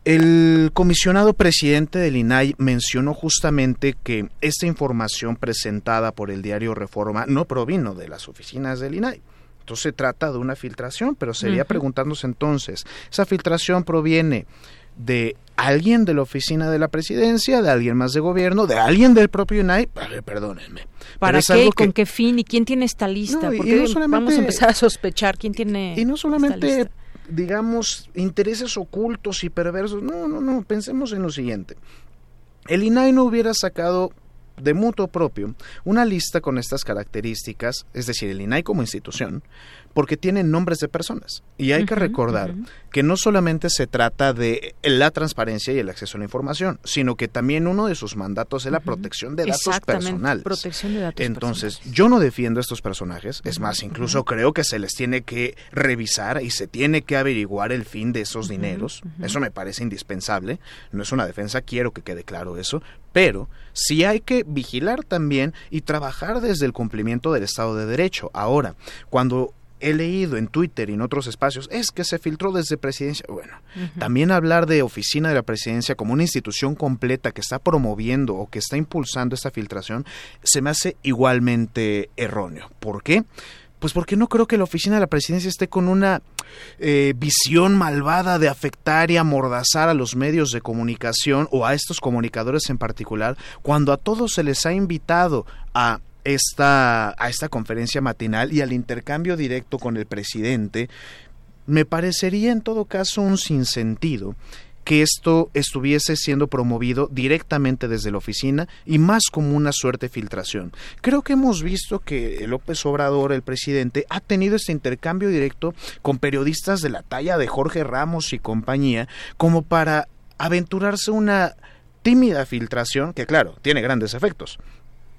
El comisionado presidente del INAI mencionó justamente que esta información presentada por el diario Reforma no provino de las oficinas del INAI. Entonces se trata de una filtración, pero sería preguntándose entonces, ¿esa filtración proviene de alguien de la oficina de la presidencia, de alguien más de gobierno, de alguien del propio INAI? perdónenme. ¿Para qué? ¿Con qué fin? ¿Y quién tiene esta lista? Porque vamos a empezar a sospechar quién tiene Y no solamente digamos, intereses ocultos y perversos. No, no, no, pensemos en lo siguiente. El INAI no hubiera sacado de mutuo propio una lista con estas características, es decir, el INAI como institución, porque tienen nombres de personas. Y hay que recordar que no solamente se trata de la transparencia y el acceso a la información, sino que también uno de sus mandatos es la protección de datos personales. Protección de datos Entonces, yo no defiendo a estos personajes, es más, incluso creo que se les tiene que revisar y se tiene que averiguar el fin de esos dineros. Eso me parece indispensable. No es una defensa, quiero que quede claro eso, pero sí hay que vigilar también y trabajar desde el cumplimiento del Estado de Derecho. Ahora, cuando he leído en Twitter y en otros espacios es que se filtró desde presidencia. Bueno, también hablar de oficina de la presidencia como una institución completa que está promoviendo o que está impulsando esta filtración se me hace igualmente erróneo. ¿Por qué? Pues porque no creo que la oficina de la presidencia esté con una eh, visión malvada de afectar y amordazar a los medios de comunicación o a estos comunicadores en particular, cuando a todos se les ha invitado a esta, a esta conferencia matinal y al intercambio directo con el presidente, me parecería en todo caso un sinsentido que esto estuviese siendo promovido directamente desde la oficina y más como una suerte de filtración. Creo que hemos visto que López Obrador, el presidente, ha tenido este intercambio directo con periodistas de la talla de Jorge Ramos y compañía como para aventurarse una tímida filtración que claro, tiene grandes efectos,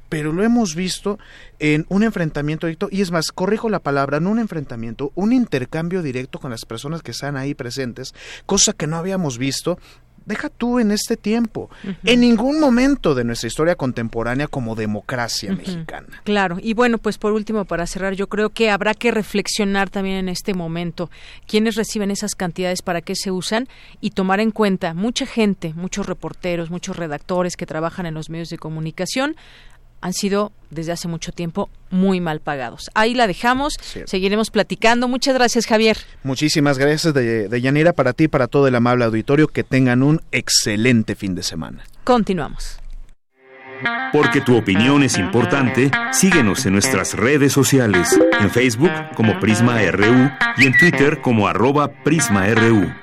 pero lo hemos visto en un enfrentamiento directo, y es más, corrijo la palabra, no un enfrentamiento, un intercambio directo con las personas que están ahí presentes, cosa que no habíamos visto. Deja tú en este tiempo, en ningún momento de nuestra historia contemporánea como democracia mexicana. Claro, y bueno, pues por último, para cerrar, yo creo que habrá que reflexionar también en este momento quiénes reciben esas cantidades, para qué se usan y tomar en cuenta mucha gente, muchos reporteros, muchos redactores que trabajan en los medios de comunicación han sido desde hace mucho tiempo muy mal pagados. Ahí la dejamos, seguiremos platicando. Muchas gracias, Javier. Muchísimas gracias de, de Yanira para ti y para todo el amable auditorio. Que tengan un excelente fin de semana. Continuamos. Porque tu opinión es importante, síguenos en nuestras redes sociales, en Facebook como Prisma RU y en Twitter como arroba PrismaRU.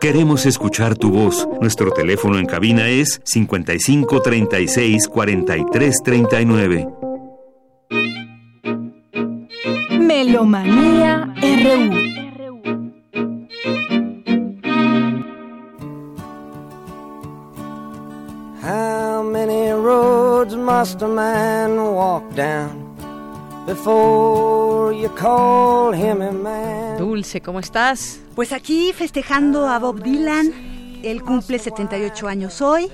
Queremos escuchar tu voz. Nuestro teléfono en cabina es 55 36 43 39. Melomanía RU. How many roads must a man walk down before you call him a man? Dulce, ¿cómo estás? Pues aquí festejando a Bob Dylan, él cumple 78 años hoy.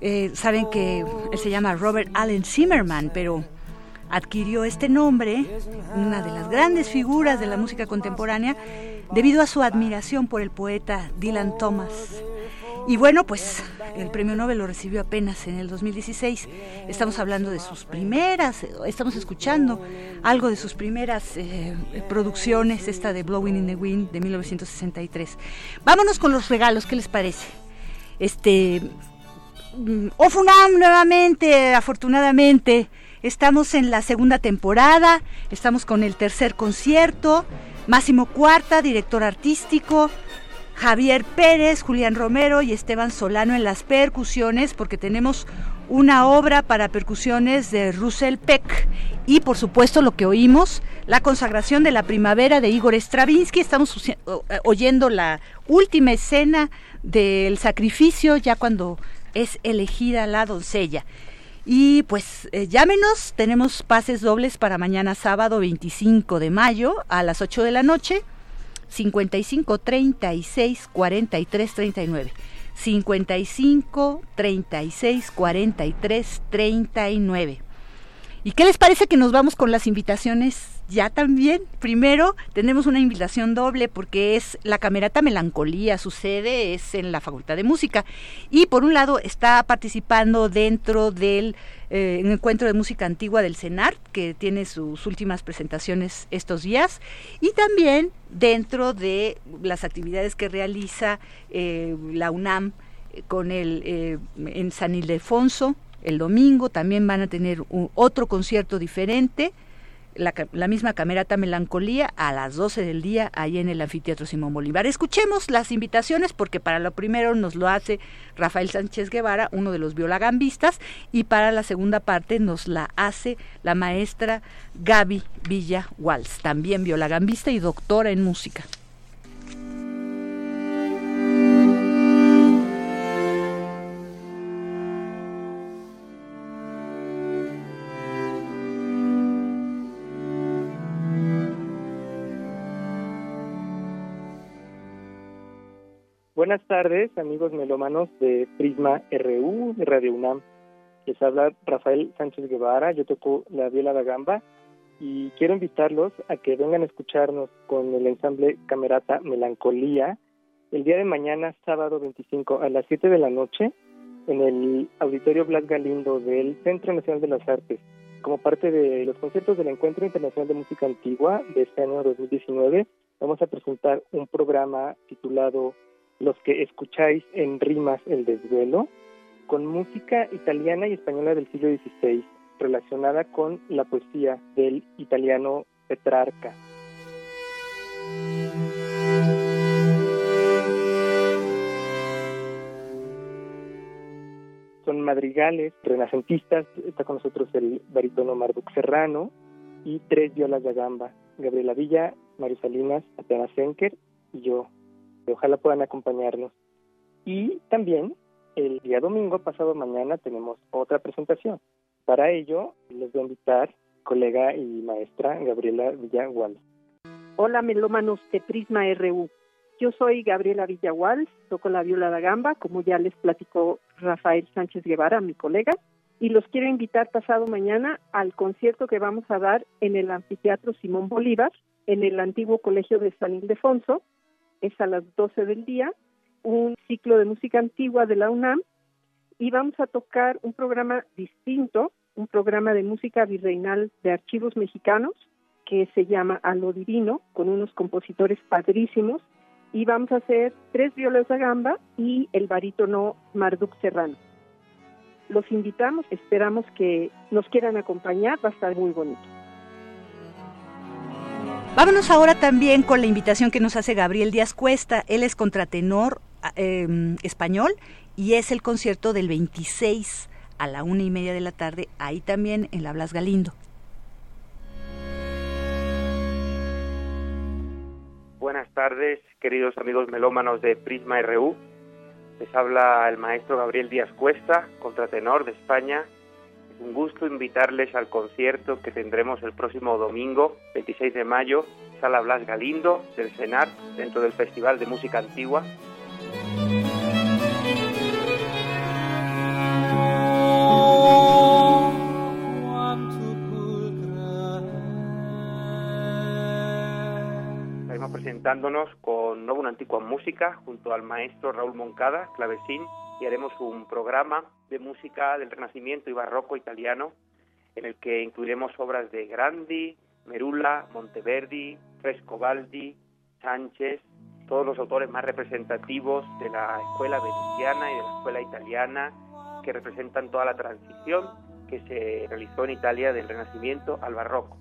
Eh, saben que él se llama Robert Allen Zimmerman, pero adquirió este nombre, una de las grandes figuras de la música contemporánea, debido a su admiración por el poeta Dylan Thomas. Y bueno, pues el premio Nobel lo recibió apenas en el 2016. Estamos hablando de sus primeras, estamos escuchando algo de sus primeras eh, producciones, esta de Blowing in the Wind de 1963. Vámonos con los regalos, ¿qué les parece? Este, mm, Ofunam nuevamente, afortunadamente, estamos en la segunda temporada, estamos con el tercer concierto, Máximo Cuarta, director artístico, Javier Pérez, Julián Romero y Esteban Solano en las percusiones, porque tenemos una obra para percusiones de Russell Peck y por supuesto lo que oímos, la consagración de la primavera de Igor Stravinsky. Estamos oyendo la última escena del sacrificio ya cuando es elegida la doncella. Y pues eh, llámenos, tenemos pases dobles para mañana sábado 25 de mayo a las 8 de la noche 55 36 43 39. 55 36 43 39. ¿Y qué les parece que nos vamos con las invitaciones ya también? Primero, tenemos una invitación doble porque es la Camerata Melancolía, su sede es en la Facultad de Música. Y por un lado está participando dentro del eh, encuentro de música antigua del CENAR, que tiene sus últimas presentaciones estos días, y también dentro de las actividades que realiza eh, la UNAM eh, con el en San Ildefonso el domingo también van a tener otro concierto diferente, la, misma Camerata Melancolía a las 12 del día ahí en el Anfiteatro Simón Bolívar. Escuchemos las invitaciones porque para lo primero nos lo hace Rafael Sánchez Guevara, uno de los violagambistas, y para la segunda parte nos la hace la maestra Gaby Villa Walsh, también violagambista y doctora en música. Buenas tardes, amigos melómanos de Prisma RU de Radio UNAM. Les habla Rafael Sánchez Guevara, yo toco la viola da gamba y quiero invitarlos a que vengan a escucharnos con el ensamble Camerata Melancolía el día de mañana, sábado 25 a las 7 de la noche en el Auditorio Blas Galindo del Centro Nacional de las Artes. Como parte de los conciertos del Encuentro Internacional de Música Antigua de este año 2019, vamos a presentar un programa titulado los que escucháis en rimas el desvelo con música italiana y española del siglo XVI, relacionada con la poesía del italiano Petrarca. Son madrigales renacentistas, está con nosotros el barítono Marduk Serrano y tres violas de gamba, Gabriela Villa, Mario Salinas, Ateana Senker y yo. Ojalá puedan acompañarnos. Y también el día domingo, pasado mañana, tenemos otra presentación. Para ello, les voy a invitar colega y maestra Gabriela Villagual. Hola, melómanos de Prisma RU. Yo soy Gabriela Villagual, toco la viola da gamba, como ya les platicó Rafael Sánchez Guevara, mi colega, y los quiero invitar pasado mañana al concierto que vamos a dar en el Anfiteatro Simón Bolívar, en el antiguo Colegio de San Ildefonso. Es a las 12 del día, un ciclo de música antigua de la UNAM, y vamos a tocar un programa distinto, un programa de música virreinal de archivos mexicanos, que se llama A lo Divino, con unos compositores padrísimos, y vamos a hacer tres violas de gamba y el barítono Marduk Serrano. Los invitamos, esperamos que nos quieran acompañar, va a estar muy bonito. Vámonos ahora también con la invitación que nos hace Gabriel Díaz Cuesta. Él es contratenor eh, español y es el concierto del 26 a la una y media de la tarde, ahí también en la Blas Galindo. Buenas tardes, queridos amigos melómanos de Prisma RU. Les habla el maestro Gabriel Díaz Cuesta, contratenor de España. Un gusto invitarles al concierto que tendremos el próximo domingo, 26 de mayo, Sala Blas Galindo del CENAR, dentro del Festival de Música Antigua. Presentándonos con Nuevo Antigua Música junto al maestro Raúl Moncada, clavecín, y haremos un programa de música del Renacimiento y Barroco italiano en el que incluiremos obras de Grandi, Merula, Monteverdi, Frescobaldi, Sánchez, todos los autores más representativos de la escuela veneciana y de la escuela italiana que representan toda la transición que se realizó en Italia del Renacimiento al Barroco.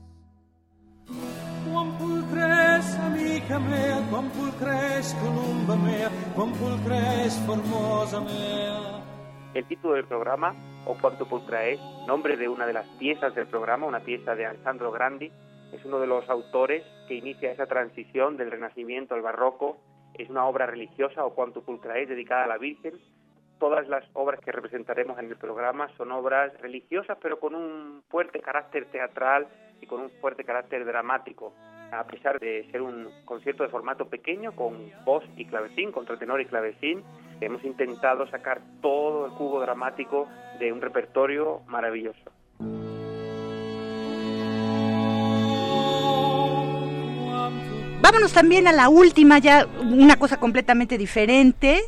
El título del programa, O Quanto Pulcra es, nombre de una de las piezas del programa, una pieza de Alessandro Grandi, es uno de los autores que inicia esa transición del Renacimiento al Barroco. Es una obra religiosa, O Quanto Pulcra es, dedicada a la Virgen. Todas las obras que representaremos en el programa son obras religiosas, pero con un fuerte carácter teatral y con un fuerte carácter dramático a pesar de ser un concierto de formato pequeño con voz y clavecín, contratenor y clavecín, hemos intentado sacar todo el jugo dramático de un repertorio maravilloso. Vámonos también a la última, ya una cosa completamente diferente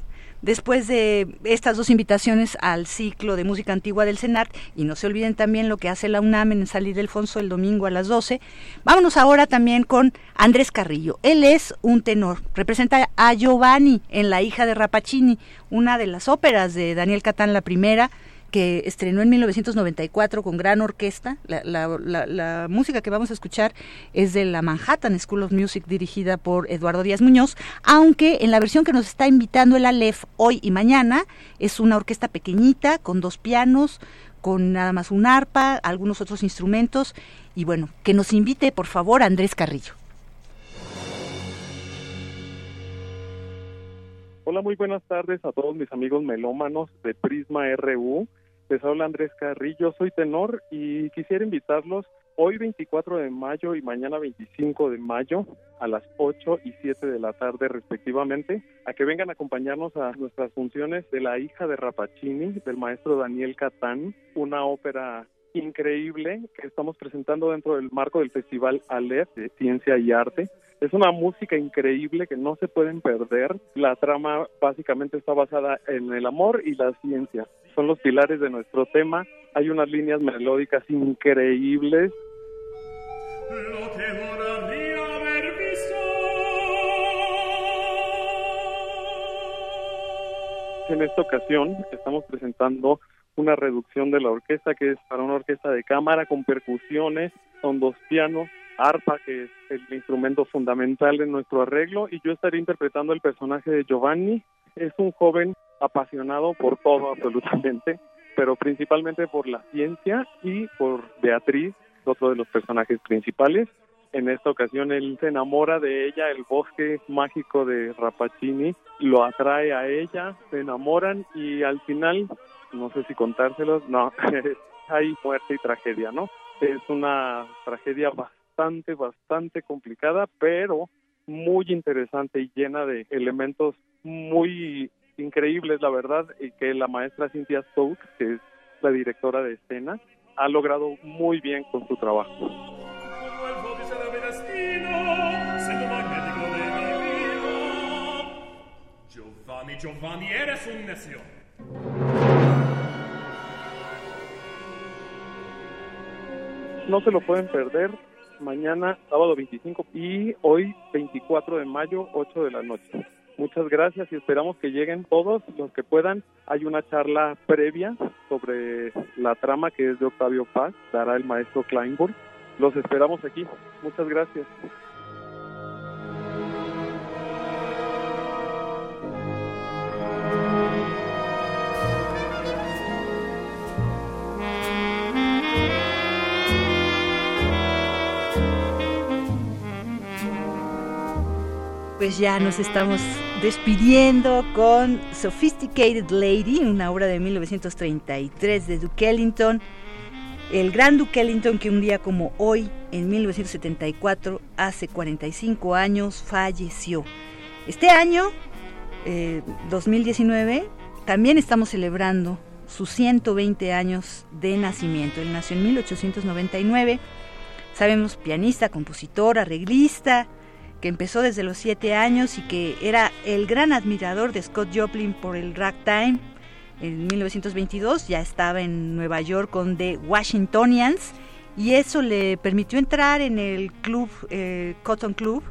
después de estas dos invitaciones al ciclo de música antigua del CENART, y no se olviden también lo que hace la UNAM en Salir Delfonso el domingo a las 12, vámonos ahora también con Andrés Carrillo. Él es un tenor, representa a Giovanni en La hija de Rapacini, una de las óperas de Daniel Catán, la primera, que estrenó en 1994 con gran orquesta. La, música que vamos a escuchar es de la Manhattan School of Music dirigida por Eduardo Díaz Muñoz, aunque en la versión que nos está invitando el Aleph hoy y mañana es una orquesta pequeñita con dos pianos, con nada más un arpa, algunos otros instrumentos y bueno, que nos invite por favor Andrés Carrillo. Hola, muy buenas tardes a todos mis amigos melómanos de Prisma RU. Les habla Andrés Carrillo, soy tenor y quisiera invitarlos hoy 24 de mayo y mañana 25 de mayo a las 8 y 7 de la tarde respectivamente a que vengan a acompañarnos a nuestras funciones de La hija de Rapacini del maestro Daniel Catán, una ópera increíble que estamos presentando dentro del marco del Festival Aleph de Ciencia y Arte. Es una música increíble que no se pueden perder. La trama básicamente está basada en el amor y la ciencia son los pilares de nuestro tema. Hay unas líneas melódicas increíbles. En esta ocasión estamos presentando una reducción de la orquesta que es para una orquesta de cámara con percusiones, son dos pianos, arpa que es el instrumento fundamental en nuestro arreglo y yo estaré interpretando el personaje de Giovanni. Es un joven apasionado por todo absolutamente, pero principalmente por la ciencia y por Beatriz, otro de los personajes principales. En esta ocasión él se enamora de ella, el bosque mágico de Rapacini lo atrae a ella, se enamoran y al final, no sé si contárselos, no, <laughs> hay muerte y tragedia, ¿no? Es una tragedia bastante, bastante complicada, pero muy interesante y llena de elementos muy increíbles, la verdad, y que la maestra Cynthia Stokes, que es la directora de escena, ha logrado muy bien con su trabajo. Giovanni, Giovanni, eres un necio. No se lo pueden perder mañana, sábado 25 y hoy 24 de mayo, 8 de la noche. Muchas gracias y esperamos que lleguen todos los que puedan. Hay una charla previa sobre la trama que es de Octavio Paz, dará el maestro Kleinburg. Los esperamos aquí. Muchas gracias. Pues ya nos estamos despidiendo con Sophisticated Lady, una obra de 1933 de Duke Ellington. El gran Duke Ellington que un día como hoy, en 1974, hace 45 años, falleció. Este año, 2019, eh, también estamos celebrando sus 120 años de nacimiento. Él nació en 1899. Sabemos, pianista, compositor, arreglista, que empezó desde los siete años y que era el gran admirador de Scott Joplin por el ragtime. En 1922 ya estaba en Nueva York con The Washingtonians y eso le permitió entrar en el club eh, Cotton Club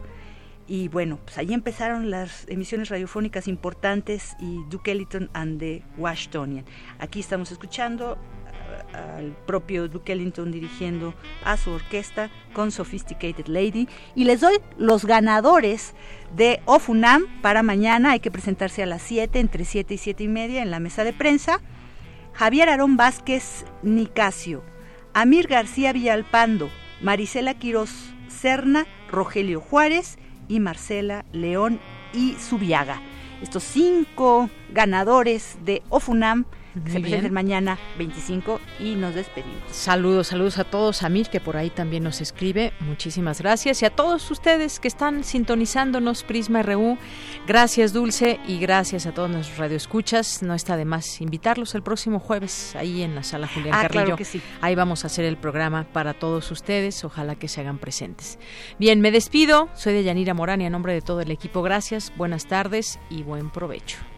y bueno, pues ahí empezaron las emisiones radiofónicas importantes y Duke Ellington and the Washingtonians. Aquí estamos escuchando al propio Duke Ellington dirigiendo a su orquesta con Sophisticated Lady. Y les doy los ganadores de Ofunam para mañana. Hay que presentarse a las 7, entre 7 y 7 y media en la mesa de prensa. Javier Aarón Vázquez Nicasio, Amir García Villalpando, Marisela Quiroz Serna, Rogelio Juárez y Marcela León y Subiaga. Estos cinco ganadores de Ofunam se presenta mañana 25 y nos despedimos. Saludos, saludos a todos, a Mir que por ahí también nos escribe, muchísimas gracias. Y a todos ustedes que están sintonizándonos Prisma RU, gracias Dulce y gracias a todos nuestros radioescuchas, no está de más invitarlos el próximo jueves ahí en la sala Julián ah, Carrillo, que sí. ahí vamos a hacer el programa para todos ustedes, ojalá que se hagan presentes. Bien, me despido, soy de Yanira Morán y a nombre de todo el equipo, gracias, buenas tardes y buen provecho.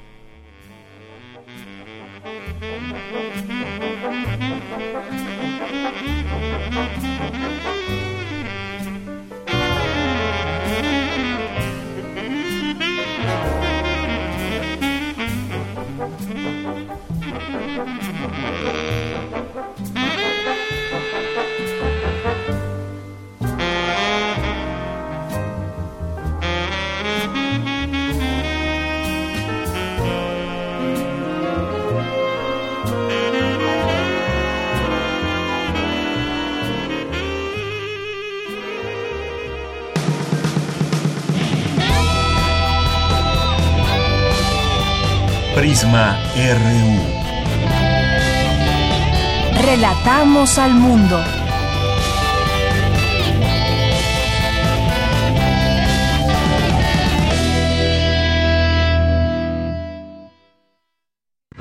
Prisma RU. Relatamos al mundo.